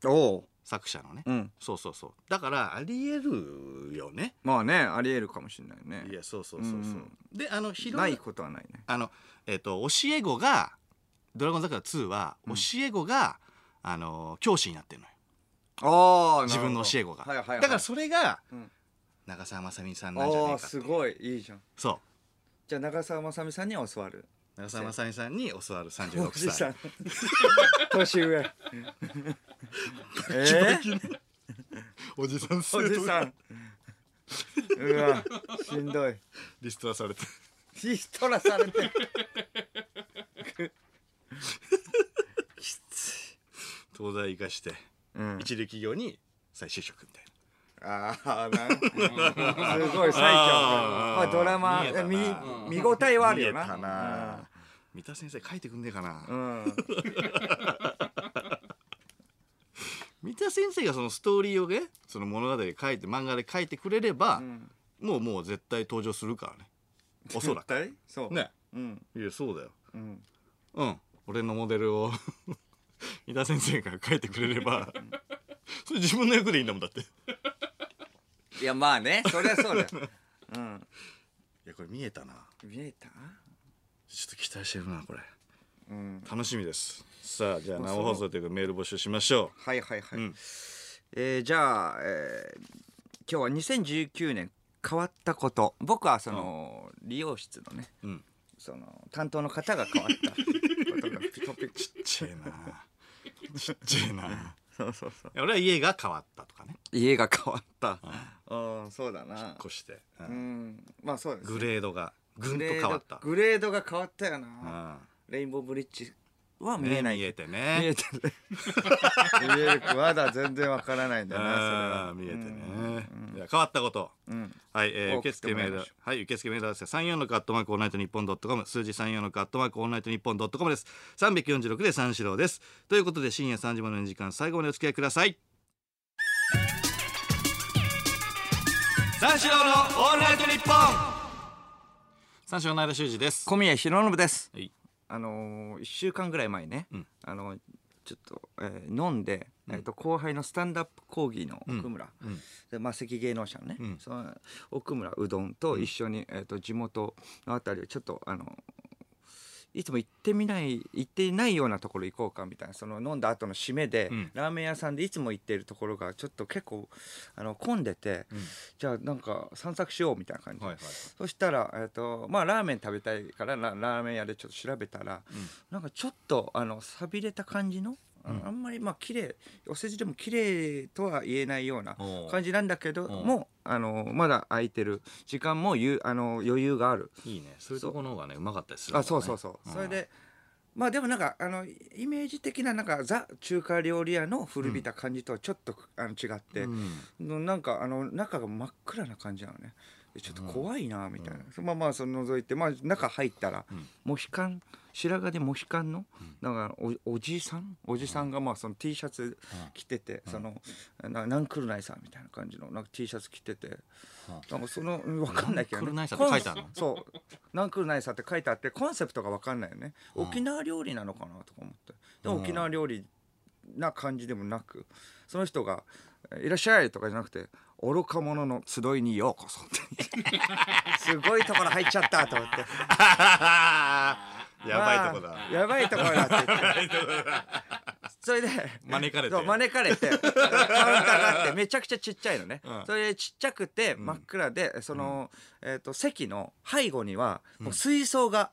おお作者のね、うん。そうそうそう。だからありえるよね。まあねありえるかもしれないね。いやそうそうそうそう、うん。であの広ないことはないね。あのえっ、と教え子が「ドラゴン桜2は」教え子が、あの教師になってるのよ。ああ自分の教え子が、はいはいはい。だからそれが、うん。長澤まさみさんなんじゃねああえかってすごい。いいじゃん。そじゃあ長澤まさみさんには教わる。う長澤まさみさんに教わる。お36じさ歳。ん 年上。えー、おじさんおじさん。うわしんどい。リストラされて。リストラされて。東大生かして、うん。一流企業に再就職みたいなああなんすごい最強。まあドラマ見見見応えはあるよな。見えたな。三田先生書いてくんねえかな、うん、うん三田先生がそのストーリーをねその物語で書いて漫画で書いてくれれば、うん。もうもう絶対登場するからね。おそらく。絶対？そう。ね。うん。いやそうだよ。うん。うん。俺のモデルを 三田先生が書いてくれればそれ自分の役でいいんだもんだっていいやまあね。そりゃそうだよ。うん。やこれ見えたな。見えた？ちょっと期待してるなこれ。うん。楽しみです。さあじゃあまあ生放送というかメール募集しましょはいはいはい、うん。えーじゃあ、えー今日は2019年変わったこと。僕はその、理容室のねううん。その担当の方が変わったことが ピコピコちっちゃいな。ちっちゃいなそうそうそう。俺は家が変わったとかね。家が変わった。うん。そうだな。越して、ううん。んまあそうですね、グレードがぐんとグレード変わったグレードが変わったよな、うん。レインボーブリッジは見えない、見えて見ねえてる。見える。まだ全然わからないんだよな見えてね、うん変わったこと。うん。はい、えー、受付メール。はい受付メールはですね三四六アットマークオールナイトニッポンドットコム。数字三四六アットマークオールナイトニッポンドットコムです。三百四十六で三四郎です。ということで深夜三時までの時間最後までお付き合いください。三四郎のオールナイトニッポン。三四郎の間修二です。小宮弘信です。はいあのー、1週間ぐらい前ね、うん。あのちょっと、えー飲んで、えー、と後輩のスタンダップ講義の奥村、うん。でマセキ芸能者のね、うん。その奥村うどんと一緒に、えー、と地元のあたりをちょっとあのいつも行ってみない行ってないようなところ行こうかみたいなその飲んだ後の締めで、うん。ラーメン屋さんでいつも行っているところがちょっと結構あの混んでて、うん。じゃあなんか散策しようみたいな感じ。で、はいはい。そしたら、えーとまあ、ラーメン食べたいからララーメン屋でちょっと調べたら、なんかちょっとあの寂れた感じのあのあんまりまあ綺麗お世辞でも綺麗とは言えないような感じなんだけどもあのまだ空いてる。時間もゆあの余裕がある。いいね。そういうところの方がねうまかったりするあそうそうそう、ん。それでまあでもなんかあのイメージ的ななんかザ中華料理屋の古びた感じとはちょっと、あの違って、うん。のなんかあの中が真っ暗な感じなのね。えちょっと怖いなみたいな、そのまあまあその覗いて、まあ、中入ったら、モヒカン白髪でモヒカンの、なんかおおじいさん？おじさんがまあその T シャツ着てて、そのなナンクルナイさんみたいな感じのなんか T シャツ着てて、なんかその分かんないけど、ナンクルナイサーって書いてあるの？コンそう。ナンクルナイサーって書いてあってコンセプトが分かんないよね、沖縄料理なのかなとか思って。でも沖縄料理な感じでもなくその人が「いらっしゃい」とかじゃなくて「愚か者の集いにようこそ」っ てすごいところ入っちゃったと思って。やばいとこだ、まあやばいところだって言って。それで招かれて。招かれてカウンターがあってめちゃくちゃちっちゃいのね、うん。それでちっちゃくて真っ暗で、その、えー、と席の背後にはもう水槽が、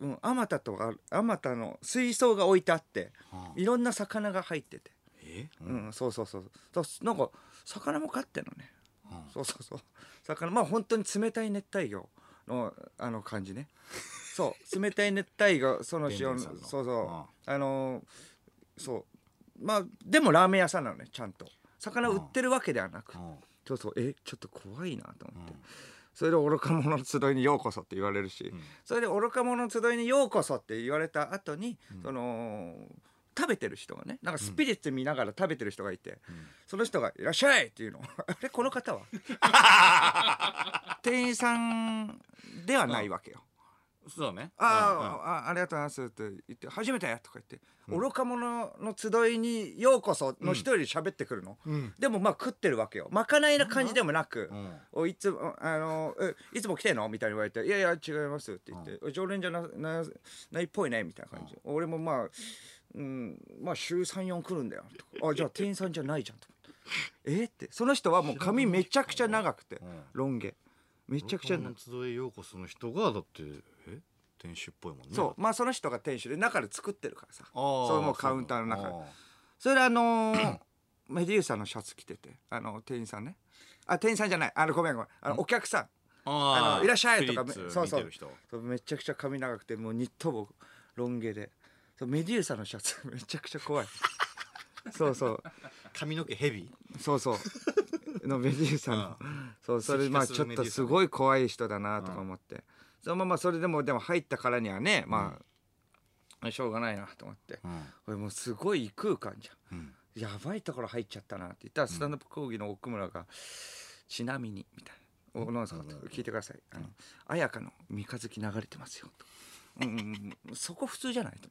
うん、あまたとかあまたの水槽が置いてあって、いろんな魚が入ってて、えうんそうそうそう。そうなんか魚も飼ってんのね、うん。そうそうそう。魚まあ本当に冷たい熱帯魚のあの感じね。そう。冷たい熱帯魚その塩のそうそう。あのーそう。まあでもラーメン屋さんなのねちゃんと。魚売ってるわけではなく、うん。そうそう。えちょっと怖いなと思って、うんそれで愚か者の集いにようこそって言われるし、ん。それで愚か者の集いにようこそって言われた後に、その食べてる人がねなんかスピリッツ見ながら食べてる人がいて、その人が「いらっしゃい!」っていうの。あれこの方は？店員さんではないわけよ。そうね。あー、あありがとうございますって言って「初めて!」とか言って「愚か者の集いにようこそ」の人より喋ってくるの、ん。でもまあ食ってるわけよ。まかないな感じでもなく「うん。おいつもあのえいつも来てんの?」みたいに言われて「いやいや違います」って言って「常連じゃななないっぽいね」みたいな感じ、俺もまあうんまあ週34来るんだよ。とか。あ じゃあ店員さんじゃないじゃんと思ってえ？って。その人はもう髪めちゃくちゃ長くて、ロン毛。めちゃくちゃの集いようこその人がだってえ？店主っぽいもんね。そう。まあその人が店主で中で作ってるからさ。それもうカウンターの中で。それであのー メデューサのシャツ着てて。あの店員さんね。あ店員さんじゃない。あのごめんごめん。あのお客さん。あのいらっしゃいとかそうそう。そうめちゃくちゃ髪長くてもうニット帽ロン毛でそうメデューサのシャツ。めちゃくちゃ怖い。そうそう。髪の毛ヘビ？そうそう。のメデューサの。そうそれまあちょっとすごい怖い人だなとか思って。そのままそれでもでも入ったからにはねまあしょうがないなと思って。うん。これもうすごい異空間じゃん。うん。やばいところ入っちゃったなって言ったらスタンドアップ講義の奥村が「ちなみに」みたいな「おなんですか?」聞いてください「あの綾香の三日月流れてますよ」と。うんうんうん、そこ普通じゃないと。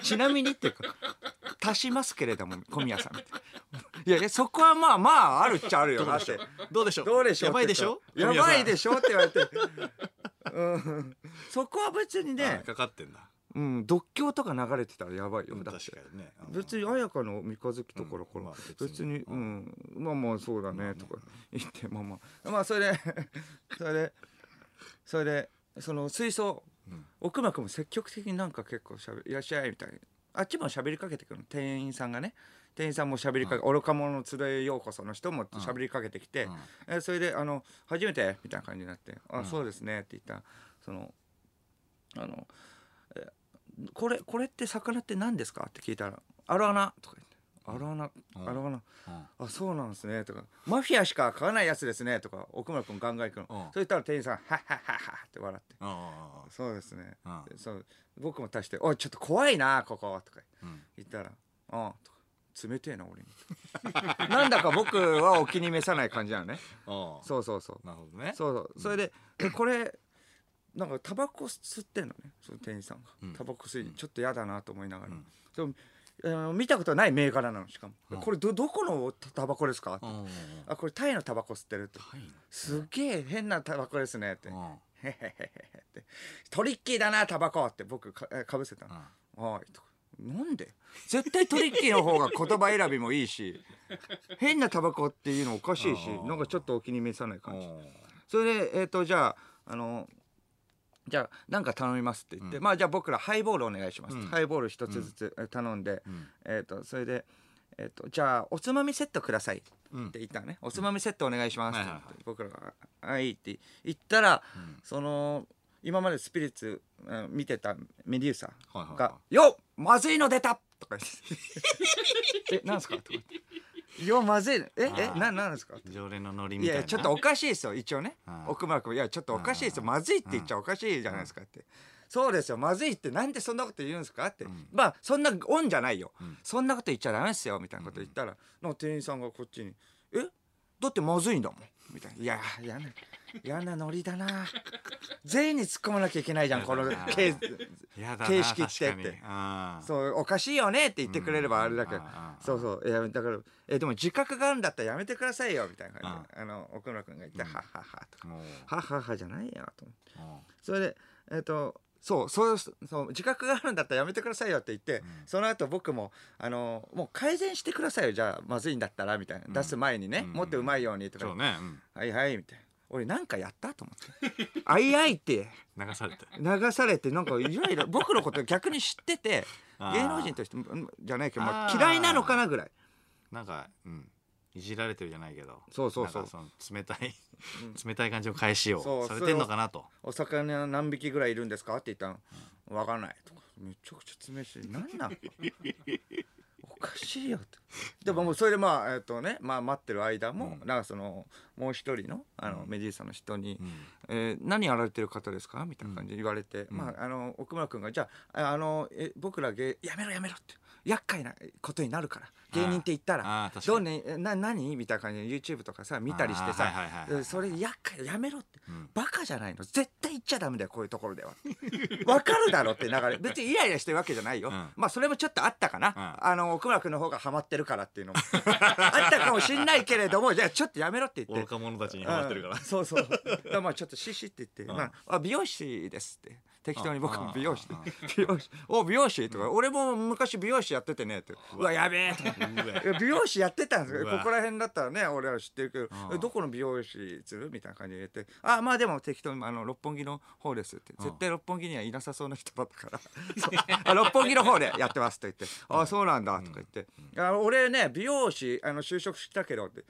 ちなみにっていうか足しますけれども小宮さんいやいやそこはまあまああるっちゃあるよ。なってどうでしょう？どうでしょうやばいでしょ？やばいでししょって言われて、うん、そこは別にね、かかってんだ。うん、独協とか流れてたらやばいよ。だって。確かにね。別に綾香の三日月ところから、別に、うん、まあまあそうだねとか言って。まあまあ。まあそれでそれでそれでその水槽、うん奥間君も積極的になんか結構しゃべいらっしゃいみたいにあっちも喋りかけてくるの。店員さんがね。店員さんも喋りかけ、愚か者の集いようこその人も喋りかけてきて、うん。えそれであの「初めて?」みたいな感じになって「あ、ん。そうですね」って言ったらそのあのえ「これこれって魚って何ですか?」って聞いたら「アロアナ」とか言って「アロアナ、うん。アロアナうん。あそうなんですね」とか「マフィアしか買わないやつですね」とか奥村君ガンガン行くの、うん。そう言ったら店員さん「はっはっはっは」って笑ってあ「そうですね」そう僕も足して「おいちょっと怖いなここ」とか言ったら「ああ」とか冷てえな俺になんだか僕はお気に召さない感じなのねそうそうそうなるほどねそうそうそれででこれなんかタバコ吸ってんのねその店員さんが、うんタバコ吸いちょっと嫌だなと思いながら、うんでもあの見たことない銘柄なのしかも、うん。これどどこのタタバコですか？って、うんあこれタイのタバコ吸ってるって。タイの？すげえ変なタバコですねって、うん。へへへへって。トリッキーだなタバコって僕かえかぶせたの、はいなんで？絶対トリッキーの方が言葉選びもいいし 変なタバコっていうのおかしいしなんかちょっとお気に召さない感じ。うんそれでえっ、とじゃああのじゃあ何か頼みますって言って、うん。まあじゃあ僕らハイボールお願いします、うん。ハイボール一つずつえ頼んで、うん。えっ、とそれでえっ、とじゃあおつまみセットくださいってうん。言ったのね、おつまみセットお願いしますって。僕らが「はい」って言ったら、うん。その今までスピリッツうん見てたメデューサはいはい。が「よっまずいの出た!」とか言って「えなんすか?」とか言って「いやまずいええななんですか？常連のノリいみたいな。やちょっとおかしいですよ一応ね。うん奥村君いやちょっとおかしいですよ。うんまずいって言っちゃおかしいじゃないですかって。そうですよまずいってなんでそんなこと言うんですか？って。ん。まあそんなオンじゃないよ。ん。そんなこと言っちゃダメですよみたいなこと言ったらの店員さんがこっちに「え？だってまずいんだもん」みたいな「いや嫌な嫌なノリだな。全員に突っ込まなきゃいけないじゃんこのケーやだな形式って。確かに。うん。そうおかしいよねって言ってくれればあれだけど、そうそう。いやだからえでも自覚があるんだったらやめてくださいよみたいな感じ。で、あの奥村君が言って、はっはっはと。かはっはっはじゃないよとそれでえっ、とそうそうそう自覚があるんだったらやめてくださいよって言って、その後僕もあのもう改善してくださいよ。じゃあまずいんだったらみたいな、出す前にね、うん。もっとうまいようにとか、うそうねうん。はいはいみたいな。俺なんかやったと思って「あいあい」って。流されて。流されてなんかいろいろ 僕のこと逆に知ってて芸能人としてうんじゃないけど、まあ、嫌いなのかなぐらい。なんかうんいじられてるじゃないけど。そうそうそう。冷たい冷たい感じの返しをされてんのかなと「お魚何匹ぐらいいるんですか?」って言ったの「分かんない」とか。めちゃくちゃ冷しい何なん？おかしいよって。でももうそれでまあえっ、とね、まあ、待ってる間も、なんかそのもう一人のあの、メディーサの人に、うん。えー何やられてる方ですか?」みたいな感じで言われて、まああの奥村君が「じゃあああのえ僕ら芸やめろやめろ」って厄介なことになるから。芸人って言ったあらどうねえな何？みたいな感じで YouTube とかさ見たりしてさ。それ厄介やめろって、ん。バカじゃないの。絶対言っちゃダメだよこういうところでは。わかるだろって流れ。別にイライラしてるわけじゃないよ、うん。まあそれもちょっとあったかな、ん。あの奥村君の方がハマってるからっていうのも。あったかもしんないけれどもじゃあちょっとやめろって言って。若者たちにハマってるから。うん。そうそう。だからまあちょっとシシって言って、まあ、あ美容師ですって適当に僕も美容師で美容師お美容師とか、俺も昔美容師やっててねってうわ。やべえとか美容師やってたんですここら辺だったらね俺は知ってるけどどこの美容師するみたいな感じで言ってあまあでも適当にあの六本木の方ですって絶対六本木にはいなさそうな人だったから。六本木の方でやってますと言ってあそうなんだとか言って。あ俺ね美容師あの就職したけどって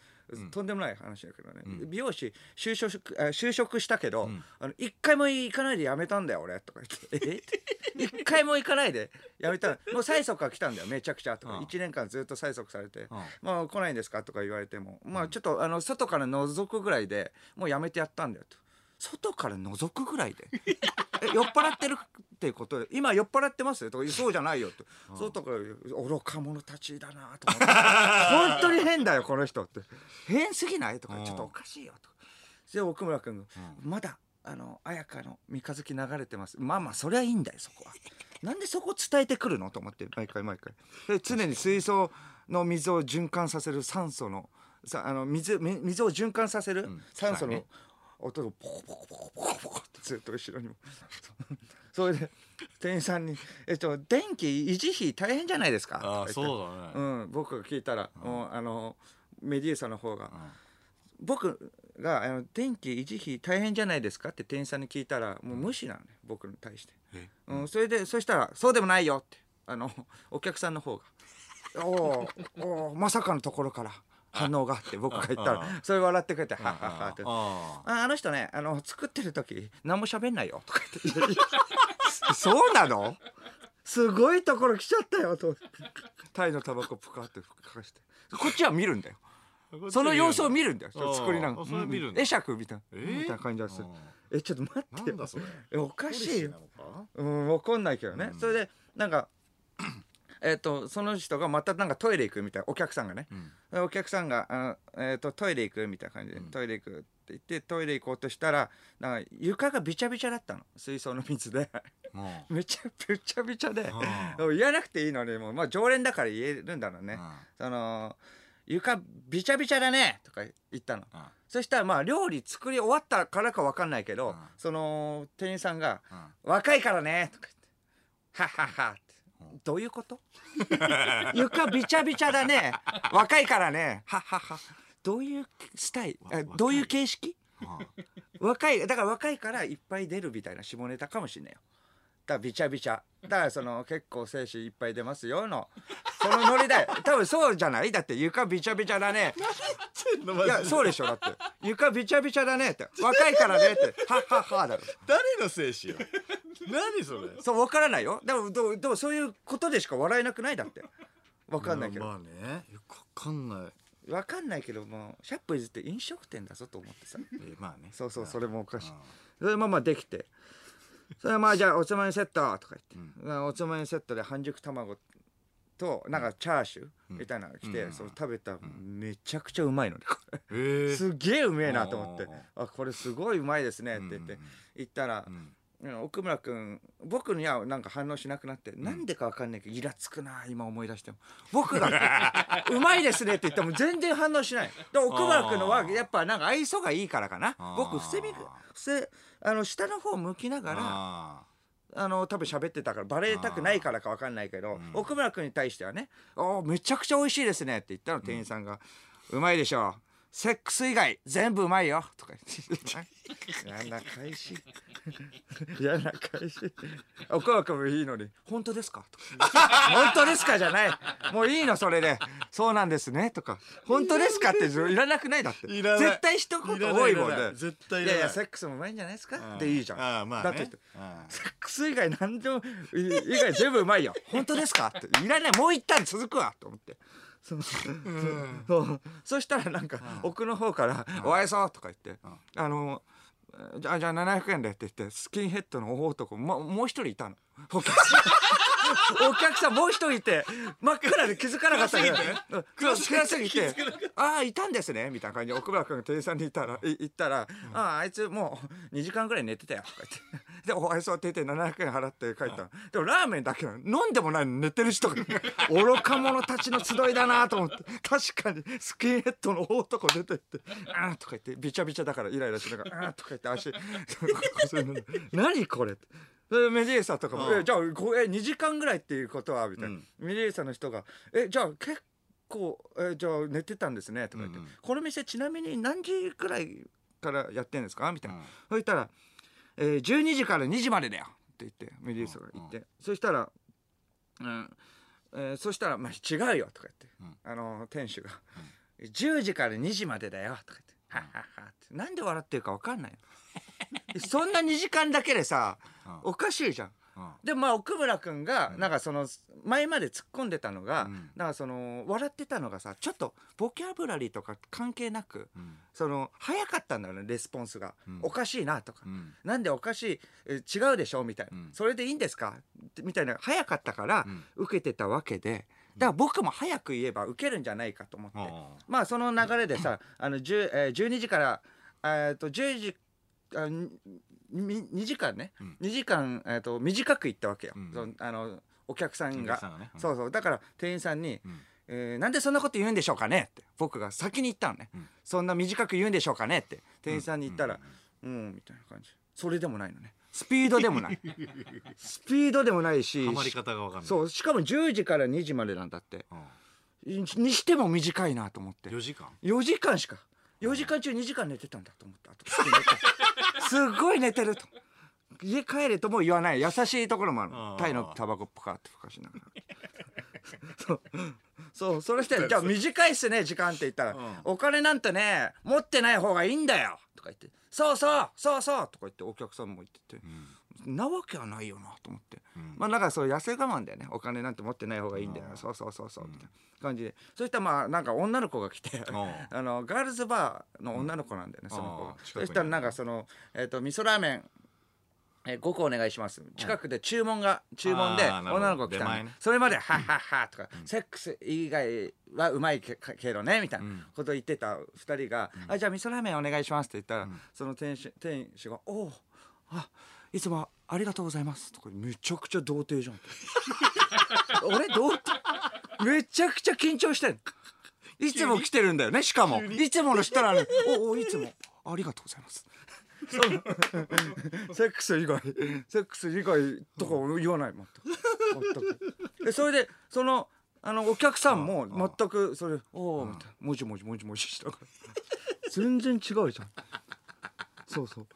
とんでもない話だけどね、美容師就職あ就職したけど、あの一回も行かないで辞めたんだよ俺とか言って「え？一回も行かないで辞めたの。もう催促が来たんだよめちゃくちゃ」とか、うん。1年間ずっと催促されて。うん「まあ来ないんですか?」とか言われても、まあちょっとあの外から覗くぐらいでもう辞めてやったんだよと。外から覗くぐらいで。え酔っ払ってるっていうことで今酔っ払ってますよとかそうじゃないよと外から愚か者たちだなと思って。本当に変だよこの人って。変すぎないとかうん。ちょっとおかしいよとか。で奥村君がまだあの綾香の三日月流れてます。まあまあそりゃいいんだよそこは。なんでそこ伝えてくるのと思って毎回毎回。で常に水槽の水を循環させる酸素のさあの水み水を循環させるん。酸素の機械ね音がポコポコポコポコポコってずっと後ろにもそれで店員さんに「えっと電気維持費大変じゃないですか?」あそうだねうん、僕が聞いたら、もうあのメディエーサの方が、僕があの「電気維持費大変じゃないですか?」って店員さんに聞いたらもう無視なのね僕に対して、うん、それでそしたら「そうでもないよ」ってあのお客さんの方が「おおまさかのところから反応が」って僕が言ったらそれ笑ってくれて「はっはっは」って。ああ。あの人ねあの作ってる時何も喋んないよとか言って。そうなの？すごいところ来ちゃったよと。タイのタバコプカって吹かして。こっちは見るんだよ。あその様子を見るんだよ。作りながあそれ見るんだ。会釈みたいな、え？ーみたいな感じがする。あえちょっと待っておかしいよ。うん分か？んないけどね、それでなんかえっ、とその人がまたなんかトイレ行くみたいなお客さんがね、でお客さんがえー、とトイレ行くみたいな感じで、トイレ行くって言ってトイレ行こうとしたらなんか床がびちゃびちゃだったの。水槽の水で。も めちゃびちゃびちゃで。う言わなくていいのにもう、まあ、常連だから言えるんだろうね、うん。その床びちゃびちゃだねとか言ったの、うん。そしたらまあ料理作り終わったからか分かんないけど、うん。その店員さんがうん「若いからね」とか言って「はっはっは」ってどういうこと？床びちゃびちゃだね。若いからね。はっはっは。どういうスタイル？どういう形式？うん。若いだから若いからいっぱい出るみたいな下ネタかもしれないよだからびちゃびちゃ。だからその 結構精子いっぱい出ますよの。そのノリだよ多分そうじゃない？だって床びちゃびちゃだね。いやそうでしょだって。床びちゃびちゃだねって。若いからねって。はっはっはだろ。誰の精子よ？何それ？そう分からないよ。でもでもそういうことでしか笑えなくない？だって。分かんないけど、まあまあね。よくわかんない。わかんないけども100歩譲って飲食店だぞと思ってさ。えーまあね。そうそうそれもおかしい。うん。それまあまあできてそれまあじゃあおつまみセットとか言って、おつまみセットで半熟卵となんかチャーシューみたいなのが来て、うん。それ食べたらめちゃくちゃうまいのねこれ。えー。すげえうめえなと思って。おあこれすごいうまいですねって言って。うん言ったらう、んうん奥村君僕にはなんか反応しなくなって、なんでかわかんないけどイラつくな今思い出しても。僕が「うまいですね」って言っても全然反応しない。で奥村君のはやっぱなんか愛想がいいからかな。僕伏せみ伏せあの下の方向きながらああの多分喋ってたからバレたくないからかわかんないけど、うん。奥村君に対してはね「おーめちゃくちゃ美味しいですね」って言ったの店員さんが「うまいでしょうセックス以外全部うまいよ」とか。言って嫌な返し。嫌な返し。奥村君もいいのに「本当ですか?」とか「本当ですか?」じゃない。もういいのそれで「そうなんですね」とか「本当ですか?」っていらなくない？だって。いらない。絶対一言多いもんね。いやいやセックスもうまいんじゃないですか？ーでいいじゃん。あーまあね。だってあセックス以外何でもい 以外全部うまいよ。本当ですか？って。いらない。もう一旦続くわ。と思ってそう。そう。そしたらなんか奥の方から「お愛想」とか言って「あのじゃあじゃあ700円で」って言ってスキンヘッドの大男ももう一人いたのお客さん。お客さんもう一人いて真っ暗で気づかなかったようん。暗すぎて「ああいたんですね」みたいな感じ。で奥村君が店員さんに言ったらい言ったら「あああいつもう2時間ぐらい寝てたよ」とか言って。で「お愛想」って言って700円払って帰ったの。でもラーメンだけなの。飲んでもないのに寝てる人が愚か者たちの集いだなと思って。確かにスキンヘッドの大男出てって「あー」とか言ってびちゃびちゃだからイライラしながら「あー」とか言って足。何これって。メディーサとかも「うん。えじゃあこえ2時間ぐらいっていうことは?」みたいな、うん。メディーサの人が「えじゃあ結構えじゃあ寝てたんですね」とか言って、うんうん。この店ちなみに何時くらいからやってんですか?」みたいな、うん。そしたら、えー「12時から2時までだよ」って言ってメディーサが言って、そしたら「うんえーそしたら、まあ、違うよ」とか言って、うん。あの店主が、10時から2時までだよ」とか言って「はっはっは」って。なんで笑ってるか分かんないのそんな2時間だけでさうんおかしいじゃん。うん。でまあ奥村君がなんかその前まで突っ込んでたのが、うん。なんかその笑ってたのがさちょっとボキャブラリーとか関係なくうん。その早かったんだよねレスポンスが、うん。おかしいなとか、うん。なんでおかしいえ違うでしょみたいな、うん。それでいいんですか？みたいな早かったからうん。受けてたわけで。だから僕も早く言えば受けるんじゃないかと思って、まあその流れでさあの10、えー12時からえーと10時あにに2時間ね、うん。2時間、えー、と短く行ったわけよ、うん。そのあのお客さんおが客さんがね。うん。そうそう。だから店員さんに、うん。えーなんでそんなこと言うんでしょうかね?」って僕が先に言ったのね、うん。そんな短く言うんでしょうかね?」って店員さんに言ったらうん「うん」みたいな感じ。それでもないのね。スピードでもない。スピードでもないしり方がわかんない。そうしかも10時から2時までなんだって。うんにしても短いなと思って。4時間？4時間しか。4時間中2時間寝てたんだと思ったあとすごい寝てると。家帰れとも言わない。優しいところもある。あー。タイのタバコポカってふかしながら。そう。そう。それして「じゃあ短いっすね時間」って言ったら「うん。お金なんてね持ってない方がいいんだよ」とか言って「そうそうそうそう」とか言ってお客さんも言ってて。うんなわけはないよなと思って。うん。まあだからそう痩せ我慢だよね。お金なんて持ってない方がいいんだよ。そうそうそうそう。みたいな感じで。そしたらまあなんか女の子が来てああのガールズバーの女の子なんだよね、その子が。そしたらなんかその、えー、と味噌ラーメンえー5個お願いします。近くで注文が注文で女の子来たそれまで「はっはっは」とか、セックス以外はうまいけけどねみたいなうん。こと言ってた2人が「あじゃあ味噌ラーメンお願いします」って言ったら、ん。その店主店主が「おおあいつもありがとうございます」とかめちゃくちゃ童貞じゃん。俺童貞？めちゃくちゃ緊張してん。いつも来てるんだよねしかも。いつもの人なのに「おおいつも。ありがとうございます」そ うセックス以外セックス以外とか言わない？全く。全く。でそれでそのあのお客さんも全くそれ「おお」みたいな。もじもじもじもじしたから。全然違うじゃん。そうそう。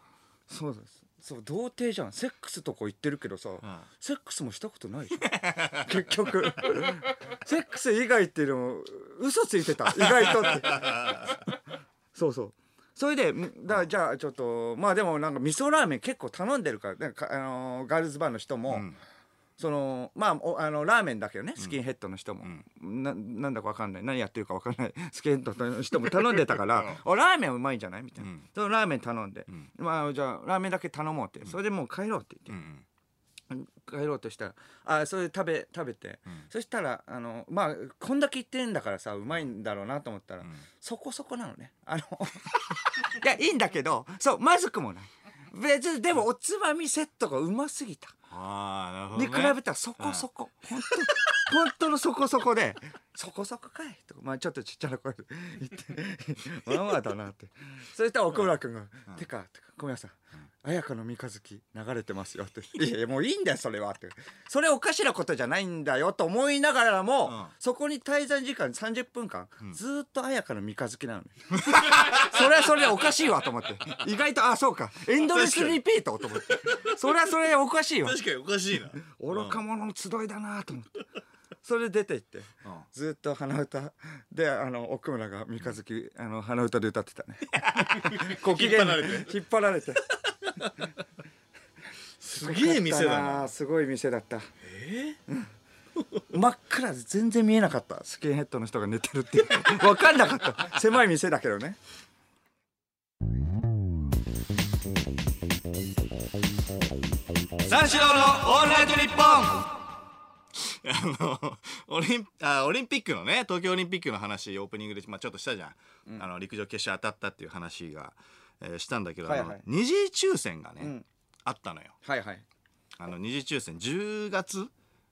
そうですそう童貞じゃん。セックスとか言ってるけどさ、ん。セックスもしたことないじゃん。結局。セックス以外っていうのも嘘ついてた。意外とって。そうそう。それでんだじゃあちょっとまあでもなんか味噌ラーメン結構頼んでるからなんかあのーガールズバーの人も、うんそのまあおあのラーメンだけどね。スキンヘッドの人も、ななんだかわかんない。何やってるかわかんない。スキンヘッドの人も頼んでたから「おラーメンうまいんじゃない?」みたいな、うん。そのラーメン頼んで、ん。まあじゃあラーメンだけ頼もうって。それでもう帰ろうって言って。う、ん。帰ろうとしたらあそれで食べ食べて、うん。そしたらあのまあこんだけ言ってんだからさうまいんだろうなと思ったら、ん。そこそこなのね。あの いやいいんだけどそうまずくもない。別にでもおつまみセットがうますぎた、ああなるほど、にね、比べたらそこそこ本当本当のそこそこで「そこそこかい」とかまあちょっとちっちゃな声で言って「まあまあだな」って。そしたら奥村君が「てかてか小宮さん綾香の三日月流れてますよ」って「いやいやもういいんだよそれは」って。それおかしなことじゃないんだよと思いながらも、うん。そこに滞在時間30分間、ずーっと綾香の三日月なのね それはそれでおかしいわと思って。意外とあそうか。エンドレスリピートと思って。それはそれでおかしいわ確かにおかしいな。愚か者の集いだなと思って。それで出て行って。ずっと鼻歌。であの奥村が三日月あの鼻歌で歌ってたね。ご機嫌引っ張られ引っ張られて。すげえ店だな。すごい店だった。真っ暗で全然見えなかった。スキンヘッドの人が寝てるっていう。分かんなかった。狭い店だけどね三四郎のオールナイトニッポン。あのオリンあオリンピックのね東京オリンピックの話オープニングで、まあ、ちょっとしたじゃん、あの陸上決勝当たったっていう話が、えーしたんだけど、はいはい。二次抽選がね、うん。あったのよ。はいはい。あの二次抽選10月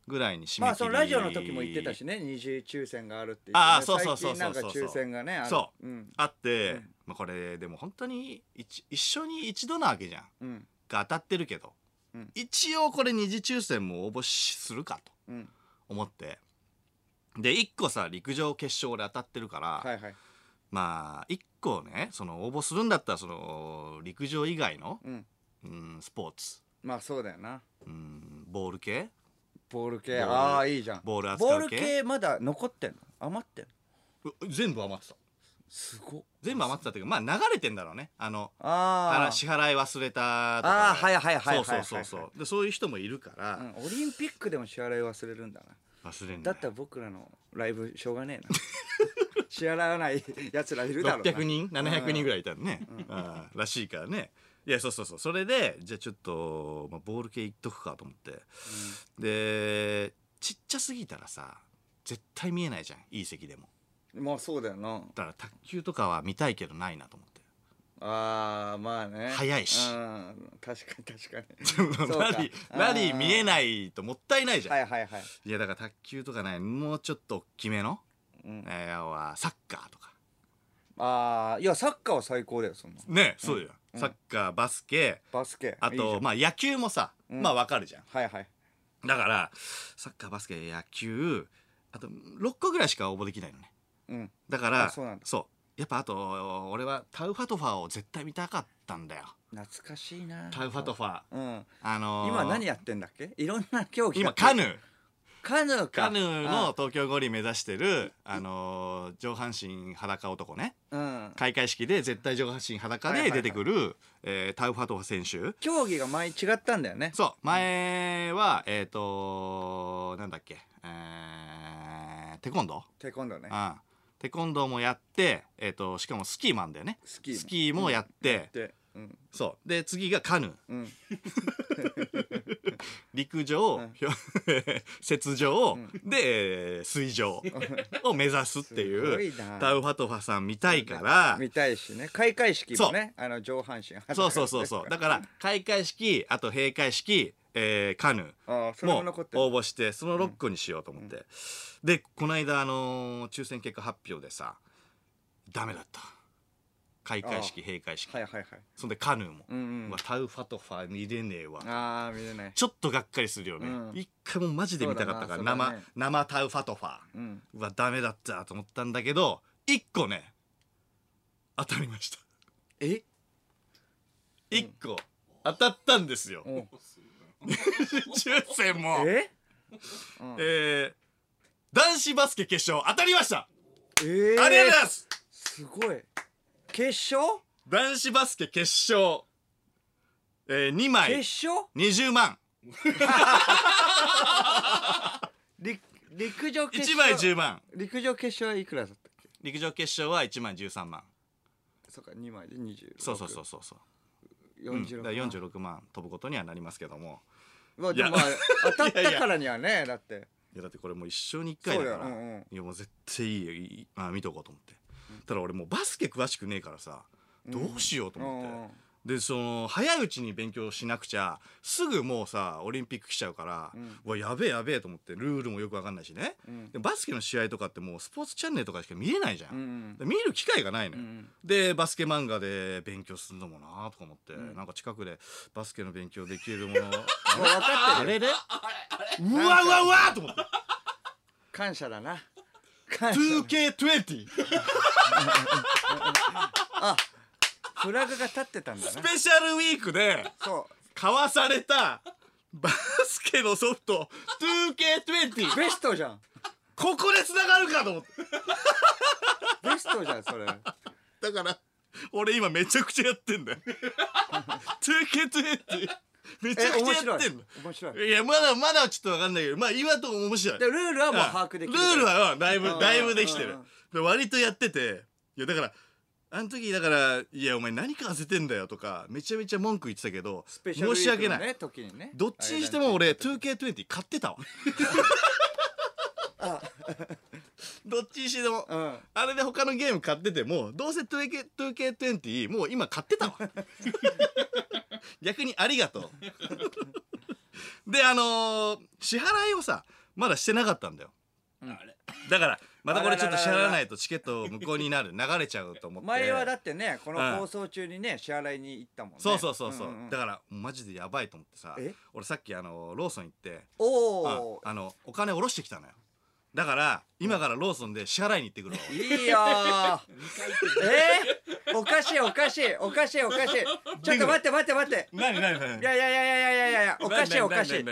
ぐらいに締めまあそのラジオの時も言ってたしね二次抽選があるっていう、ね、ああそうそうそうそう。最近なんか抽選がねある。そう。うん。あって、うん。まあ、これでも本当に一一緒に一度なわけじゃん。うん。が当たってるけど、うん。一応これ二次抽選も応募しするかと。うん。思って。で1個さ陸上決勝で当たってるから、はいはい。まあ1個ねその応募するんだったらその陸上以外の、うん。うん、スポーツ、まあそうだよな。うん、ボール系？ボール系。ああいいじゃん。ボール扱ボールう系系まだ残ってんの？余ってんの？う全部余ってたすごっ。全部余ってたっていうかまあ流れてんだろうね。あのあ払支払い忘れたとかあーはいはいはいはいそうそうそうそう。でそういう人もいるから、あ、うん、オリンピックでも支払い忘れるんだな。忘れんなだったら僕らのライブしょうがねえな。支払わないやつらいるだろうな。600人？700人ぐらいいたのね、あーらしいからね。いやそうそうそう。それでじゃあちょっと、まあ、ボール系いっとくかと思って。でちっちゃすぎたらさ絶対見えないじゃん。いい席でも。うんまあそうだよな。だから卓球とかは見たいけどないなと思って。ああまあね。早いし。うん。確かに確かに。ラリーラリー見えないともったいないじゃん、はいはいはい、いやだから卓球とかねもうちょっと大きめの、うん、えーはサッカーとか。ああいやサッカーは最高だよそんなねそうだよ、うん。サッカーバスケ。バスケあいいじゃん。とまあ野球もさ、うん。まあわかるじゃん。はいはい。だからサッカーバスケ野球あと6個ぐらいしか応募できないのねうん。だからあそうなんだ。やっぱあと俺はタウファトファーを絶対見たかったんだよ。懐かしいな。タウファトファ。ーうん。あのー今何やってんだっけ？いろんな競技今カヌー。カヌーか。カヌーの東京五輪目指してるあのー上半身裸男ね。うん。開会式で絶対上半身裸で出てくる、えータウファトファ選手。競技が前違ったんだよね。そう。前はえっ、となんだっけ？えーテコンドー。テコンドーね。うんテコンドーもやって、えー、としかもスキーマンだよね。スキーもやって、でうん。そう。で次がカヌー。うん。陸上、うん。雪上、ん。でえー水上 を目指すっていうタウファトファさん見たいから。見たいしね。開会式もねあの上半身そうそうそうそう。だから開会式あと閉会式、えーカヌーも応募してその6個にしようと思って、でこの間あのー抽選結果発表でさダメだった。開会式閉会式。はいはいはい。そんでカヌーも、うんうん。タウファトファ見れねえわ。ああ見れない。ちょっとがっかりするよね、うん。一回もマジで見たかったから、生ね。生タウファトファ。うん。うわダメだったと思ったんだけど1個ね当たりました。え？1個当たったんですよ、お抽選も。え？うん。えー男子バスケ決勝当たりました、えー。ありがとうございます。すごい。決勝？男子バスケ決勝、えー、2枚。決勝？20万。陸陸上決1勝枚10万。陸上決勝はいくらだったっけ？陸上決勝は1枚13万。そうか2枚で20そうそうそうそうそう、うん、46だから46万飛ぶことにはなりますけども。まあでもまあ当たったからにはね だって。いやだってこれもう一生に一回だからそうんうん。いやもう絶対いいよ。いいあ見とこうと思って、ただ俺もうバスケ詳しくねえからさどうしようと思って、うんでその早いうちに勉強しなくちゃすぐもうさオリンピック来ちゃうから、うん。うわやべえやべえと思ってルールもよくわかんないしね、うん。でバスケの試合とかってもうスポーツチャンネルとかしか見れないじゃん、うんで見る機会がないのよ、うんでバスケ漫画で勉強するのもなとか思って、ん。なんか近くでバスケの勉強できるものもう分かってるあれ？れうわうわうわと思って。感謝だな。感謝。2K20 あフラグが立ってたんだスなペシャルウィークでそう。買わされたバスケのソフト 2K20 ベストじゃん。ここで繋がるかと思って。ベストじゃんそれ。だから俺今めちゃくちゃやってんだよ。2K20 めちゃくちゃやってんの。面白い。い。やまだまだちょっとわかんないけどまあ今とも面白い。でルールはもう把握できるルールはうんだいうん。ぶだいぶできてる。うんうん。で割とやってて。いやだからあの時だから「いやお前何買わせてんだよ」とかめちゃめちゃ文句言ってたけどスペシャルウィ申し訳ない。時にね。どっちにしても俺あれだね 2K20 買ってたわ。あ。どっちにしても。うん。あれで他のゲーム買っててもどうせ 2K 2K20 もう今買ってたわ。逆にありがとう。であのー支払いをさまだしてなかったんだよ。うん。だからまたこれちょっと支払わないと チケット無効になる。流れちゃうと思って。前はだってねこうんの放送中にね支払いに行ったもんね。そうそうそうそう、だからマジでやばいと思ってさえ？俺さっきあのローソン行っておあおあのお金下ろしてきたのよ。だから今からローソンで支払いに行ってくるわ。いいよー。え？ー、おかしいおかしいおかしいおかしい。ちょっと待って待って待って。何？何？何？いやいやいやいやいやいやいやおかしいおかしい。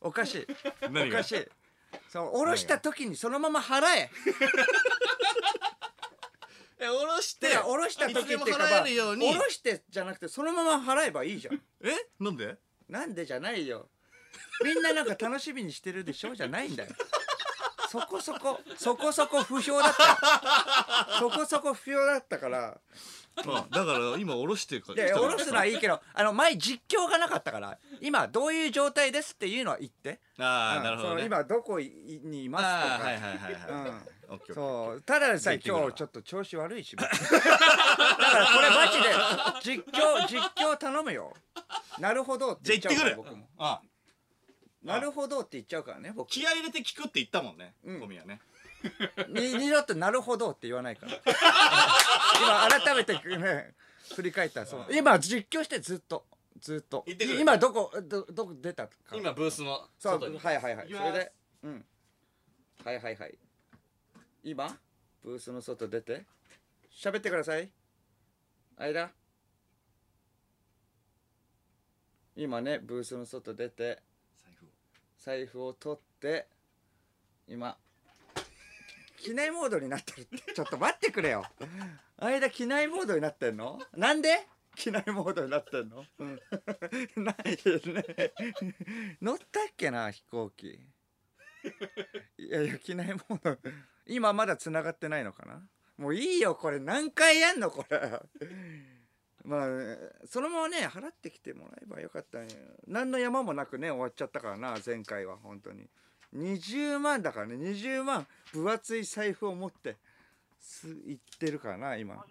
おかしいおかしいそう下ろした時にそのまま払え。え下ろしててか下ろした時いつでもっていうか、ま払あえるように下ろしてじゃなくてそのまま払えばいいじゃん。え？なんで？なんでじゃないよ。みんななんか楽しみにしてるでしょ？じゃないんだよ。そこそこそこそこ不評だった。よそこそこ不評だったからあだから今下ろしてるかいやいや下ろすのはいいけどあの前実況がなかったから今どういう状態ですっていうのは言って。ああ、うん。なるほど、ね、今どこにいますとああか、はいはいはいはい、うん。そう。ただでさえ今日ちょっと調子悪いし。だからこれマジで実況実況頼むよ。なるほどって言っちゃうから僕も。あ。なるほどって言っちゃうからね僕。気合い入れて聞くって言ったもんね、うん。小宮ねに二度となるほどって言わないから。今改めてね振り返ったらそう。今実況してずっとずっと。行ってくる。今どこどどこ出たか。今ブースのそう外に。はいはいはい。行きます。それでうん。はいはいはい。今ブースの外出て喋ってください。間。今ねブースの外出て財布を。財布を取って今機内モードになってるって。ちょっと待ってくれよ。間機内モードになってんの？なんで？機内モードになってんの、うん、ないですね。乗ったっけな飛行機？いやいや機内モード。今まだ繋がってないのかな？もういいよこれ。何回やんのこれ。まあそのままね払ってきてもらえばよかったんや。何の山もなくね終わっちゃったからな前回は本当に20万だからね。20万分厚い財布を持ってす行ってるからな今、うん、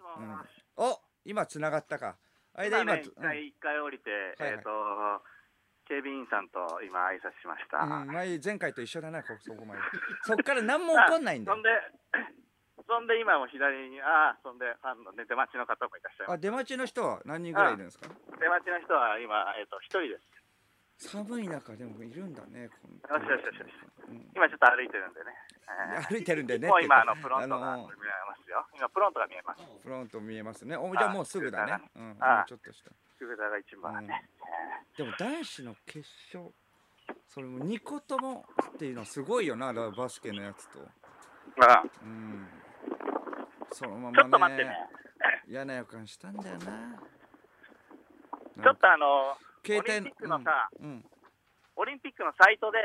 お今繋がったか。間今今ね、一回、一回降りて、はいえっ、と、警備員さんと今挨拶しました。うん、前前回と一緒だなこそこまで。そっから何も起こんないんだそんで、そんで今も左に、ああ、そんで、ファンの、ね、出待ちの方もいらっしゃいまあ出待ちの人は何人ぐらいいるんですか？す。出待ちの人は今、えっ、と、一人です。寒い中でもいるんだねよしよしよし今ちょっと歩いてるんでね。えー。歩いてるんでね。もう今、あの、フロントが見えますよ。今、フロントが見えます。フロント見えますね。おじゃあもうすぐだね。あうん。あちょっとした。が一番ね。でも男子の決勝それも2個ともっていうのはすごいよなバスケのやつと。えーまあ、うん。そのまちょっとまね待ってね。嫌な予感したんだよな。ちょっとあの、携帯オリンピックのさ、うん、うん。オリンピックのサイトで、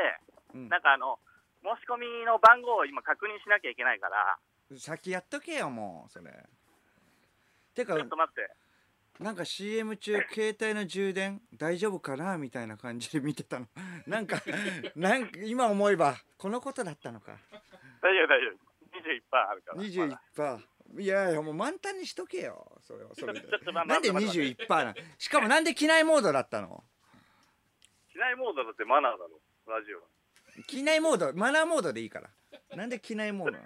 うん。なんかあの、申し込みの番号を今確認しなきゃいけないから、先やっとけよもうそれ。てかちょっと待って。なんか CM 中携帯の充電大丈夫かなみたいな感じで見てたの。なんか なんか今思えばこのことだったのか。大丈夫、大丈夫。21%あるから。ま21%だいやいやもう満タンにしとけよそれはそれで。ちょっとまあなんで待って待21%なの？しかもなんで機内モードだったの？機内モードだってマナーだろ、ラジオ。機内モードマナーモードでいいから。なんで機内モードなの？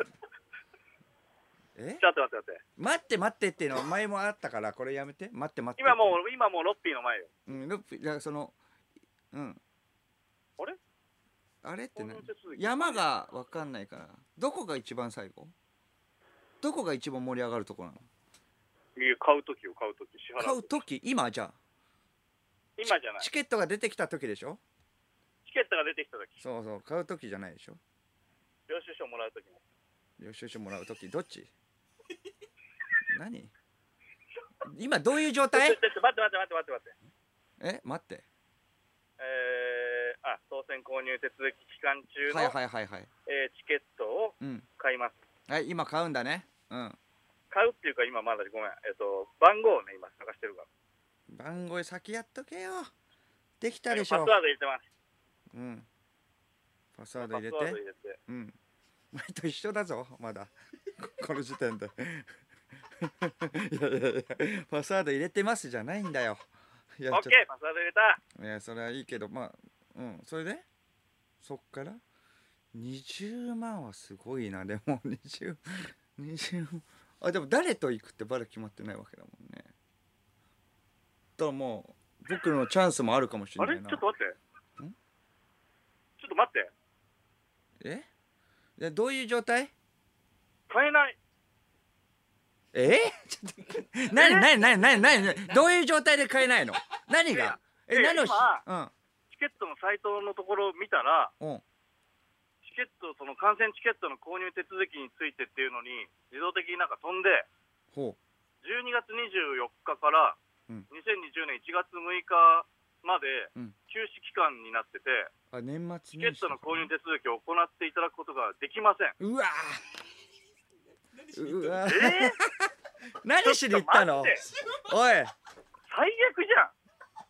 え？ちょっと待って待って。待って待ってっていうのは前もあったからこれやめて。待って待って今もう、今もうロッピーの前よ。うんロッピいやそのうん。あれ？あれって何？購入手続き。山が分かんないから。どこが一番最後？どこが一番盛り上がるとこなの？いや買うときを買うとき、支払う。買う時？今じゃあ。今じゃない。チケットが出てきた時でしょ？チケットが出てきたとき、そうそう買う時じゃないでしょ？領収書もらうときも。領収書もらう時？どっち？何？今どういう状態？ちょちょちょ待って待って待って待って待って。え？待って。えー、あ、当選購入手続き期間中の、はいはいはいはい。えーチケットをうん。買います。はい今買うんだね。うん。買うっていうか今まだごめん。えっ、と、番号をね、今探してるから。番号先やっとけよ。できたパでしょ。スワード入れてます。うん。パスワード入れて？ワード入れて。うん。前と一緒だぞまだ。ここの時点で。いやいやいやパスワード入れてますじゃないんだよ。いやオッケーパスワード入れた。いやそれはいいけどまあうんそれで？そっから？20万はすごいな。でも20 20あでも誰と行くってまだ決まってないわけだもんね。だからもう僕のチャンスもあるかもしあれれないな。ちょっと待って。んちょっと待って。え？でどういう状態？買えない。え？ちょっと何何何何何どういう状態で買えないの？何が？え何をし？今チケットのサイトのところを見たら、うん。うんチケット、その観戦チケットの購入手続きについてっていうのに、自動的になんか飛んで、ほ12月24日からうん。2020年1月6日までうん。休止期間になってて、うあ年末チケットの購入手続きを行っていただくことができません。うわー。うわー。えー、何しに行ったの？おい。最悪じゃん。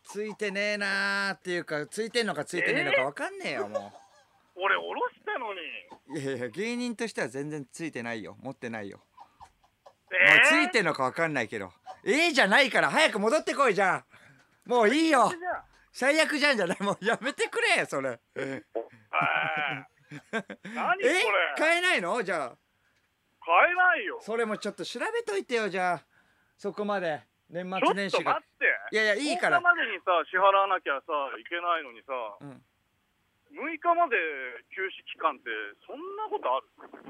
ついてねえなーっていうかついてんのかついてねえのかわかんねえよも 俺、下ろしたのに。ういやいや芸人としては全然ついてないよ。持ってないよ。えもうついー、てんのかわかんないけど。ええじゃないから早く戻ってこいじゃんもういいよ。最悪じゃんじゃない。もうやめてくれそれ。あー何こえれ買えないの？じゃあ。買えないよ。それもちょっと調べといてよじゃあ。そこまで。年末年始が。いやいやいいから。10日までにさ、支払わなきゃさ、いけないのにさ、うん。6日まで休止期間って、そんなことあ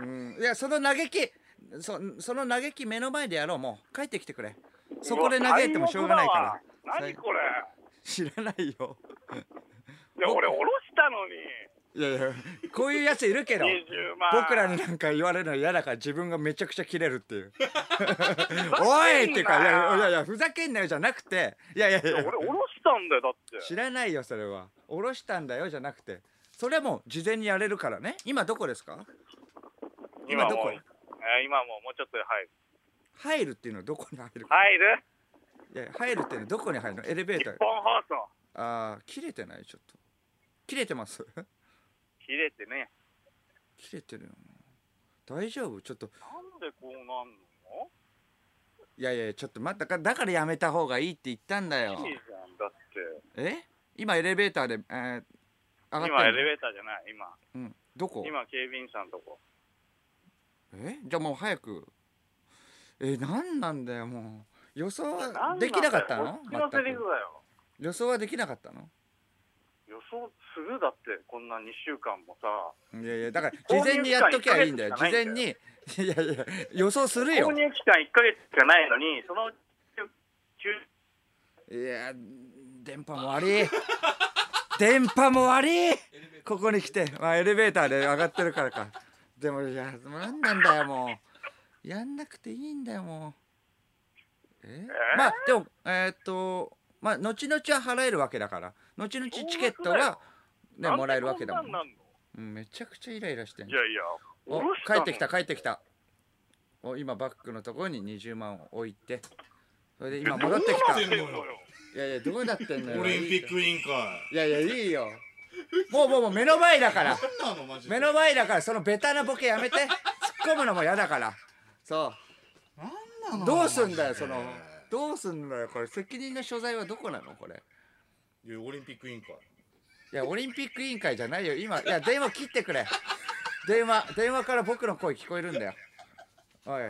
る？うん。いやその嘆きそその嘆き目の前でやろうもう。帰ってきてくれ。そこで嘆いてもしょうがないから何これ。知らないよ。いや、俺、下ろしたのに。いやいやこういうやついるけど。20万。僕らになんか言われるの嫌だから自分がめちゃくちゃキレるっていう。おいっていうかいやいやいやふざけんなよじゃなくて。いやいやいいやや俺、下ろしたんだよ、だって。知らないよそれは。下ろしたんだよじゃなくて。それはもう事前にやれるからね。今どこですか？今どこ？今もう、もうちょっとで入る。入るっていうのはどこに入る？入る？いや入るってどこに入るの？エレベー日ター。本放送。ああ切れてない？ちょっと。切れてます？切れてね。切れてるよな。大丈夫？ちょっと。なんでこうなんの？いやいやちょっと待った。かだからやめた方がいいって言ったんだよ。いいじゃん、だって。え？今エレベーターで、えー、上がって今、エレベーターじゃない、今。うん。どこ？今、警備員さんとこ。え？じゃあもう早く。え何なんだよもう予想はできなかったの？こっちのセリ全くフだよ。予想はできなかったの？予想するだって、こんな2週間もさ。いやいやだから事前にやっときゃいいんだよ。事前に。いやいや予想するよ。購入期間1ヶ月しかないのに、その休いや電波も悪い。電波も悪い。ここに来て、まあ、エレベーターで上がってるからか。でもいや何なんだよもう。やんなくていいんだよもうええー？まあでもえーっとまあ後々は払えるわけだから。後々チケットがねもらえるわけだもん。うんめちゃくちゃイライラしてんいやいや、お帰ってきた帰ってきた。お今バッグのところに20万を置いて。それで今戻ってきた。いどうなってんのやいやどうなってんのよ？オリンピック委員会。いやいやいいよ。もうもうもう目の前だから。何なのマジで。目の前だからそのベタなボケやめて。突っ込むのも嫌だから。そ何なの？うどうすんだよそのどうすんだよこれ。責任の所在はどこなのこれ？いやオリンピック委員会。いやオリンピック委員会じゃないよ。今いや電話切ってくれ。電話電話から僕の声聞こえるんだよ。おい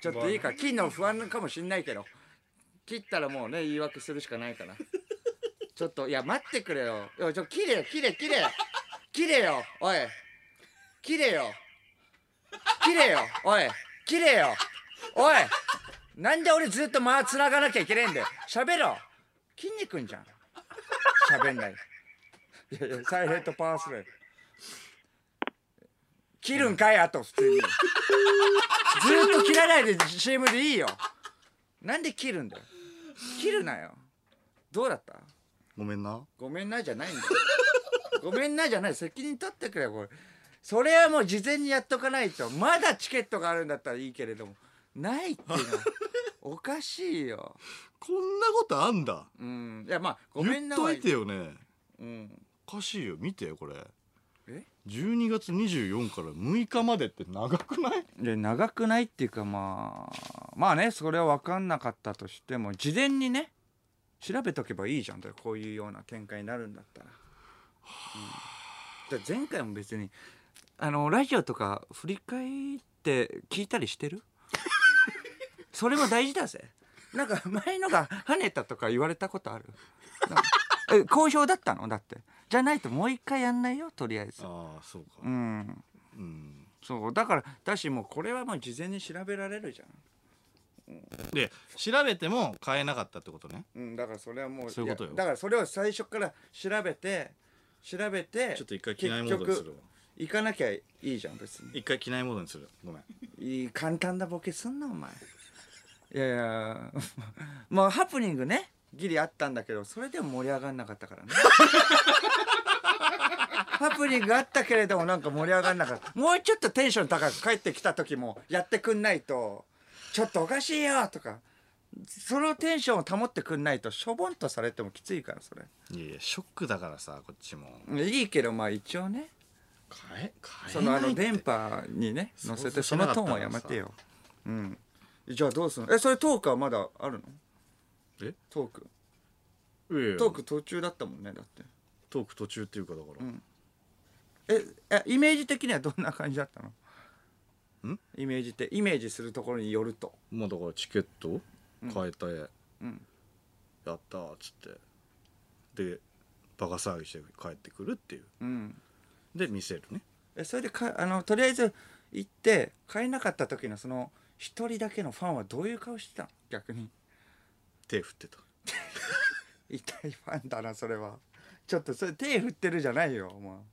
ちょっといいか？切んの不安かもしんないけど。切ったらもうね言い訳するしかないから。ちょっといや待ってくれよ。いやちょ切れよ切れ切れ。切れよおい。切れよ。切れよおい。切れよ。おいなんで俺ずっと間つながなきゃいけねえんだよ。喋ろ筋肉んじゃん。喋んない。いやいやサイレントパワースロー。切るんかいあと普通に。ずーっと切らないで CM でいいよ。なんで切るんだよ。切るなよ。どうだった？ごめんな。ごめんなじゃないんだよ。ごめんなじゃない。責任取ってくれよこれ。それはもう事前にやっとかないと。まだチケットがあるんだったらいいけれども。ないっていうのはおかしいよ。こんなことあんだ。うん。いやまあごめん言っといてよね。うん。おかしいよ見てこれ。え？12月24から6日までって長くない？で長くないっていうかまあまあねそれは分かんなかったとしても事前にね調べとけばいいじゃんだからこういうような展開になるんだったら,、うん、だから前回も別にあのラジオとか振り返って聞いたりしてる？それも大事だぜ。なんか前のが跳ねたとか言われたことある？え好評だったの？だって。じゃないともう一回やんないよとりあえず。ああそうか。うん。うん。そう。だからだしもうこれはもう事前に調べられるじゃで調べても買えなかったってことね。ん、うん、だからそれはもうそういうことよ。やだからそれを最初から調べて調べてちょっと一回機内モードにするわ。行かなきゃいいじゃん別に。一回機内モードにする。ごめん。いい簡単なボケすんなお前いやいや まあハプニングね。ギリあったんだけどそれでも盛り上がんなかったからね。ハプニングあったけれどもなんか盛り上がんなかった。もうちょっとテンション高く帰ってきた時もやってくんないとちょっとおかしいよとか。そのテンションを保ってくんないとしょぼんとされてもきついからそれ。いやいやショックだからさこっちも。いいけどまあ一応ね。買え買えそのあの電波にね乗せてそのトーンはやめてよ。うんじゃあどうすんの？えそれトークはまだあるの？え？トーク。いやいや。トーク途中だったもんねだって。トーク途中っていうかだから、うん。ええイメージ的にはどんな感じだったの？ん？イメージってイメージするところによると。まあだからチケット？買えた絵、うん。やったーっつって。でバカ騒ぎして帰ってくるっていう。うん。で見せるね。えそれでかあのとりあえず行って買えなかった時のその一人だけのファンはどういう顔してた？の逆に。手振ってた。痛いファンだなそれは。ちょっとそれ手振ってるじゃないよも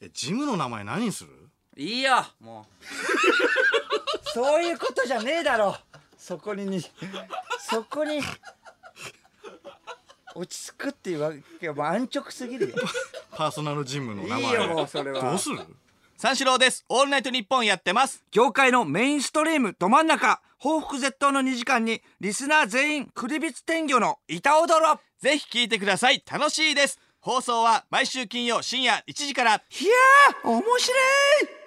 えジムの名前何にする？ういいよもう。そういうことじゃねえだろ。そこににそこに落ち着くっていうわけは安直すぎるよ。パーソナルジムの名前。いいよもうそれは。どうする？三四郎です。オールナイトニッポンやってます。業界のメインストリームど真ん中。報復絶倒の2時間にリスナー全員クリビツ天魚の板踊ろ。ぜひ聞いてください。楽しいです。放送は毎週金曜深夜1時から。いやー面白い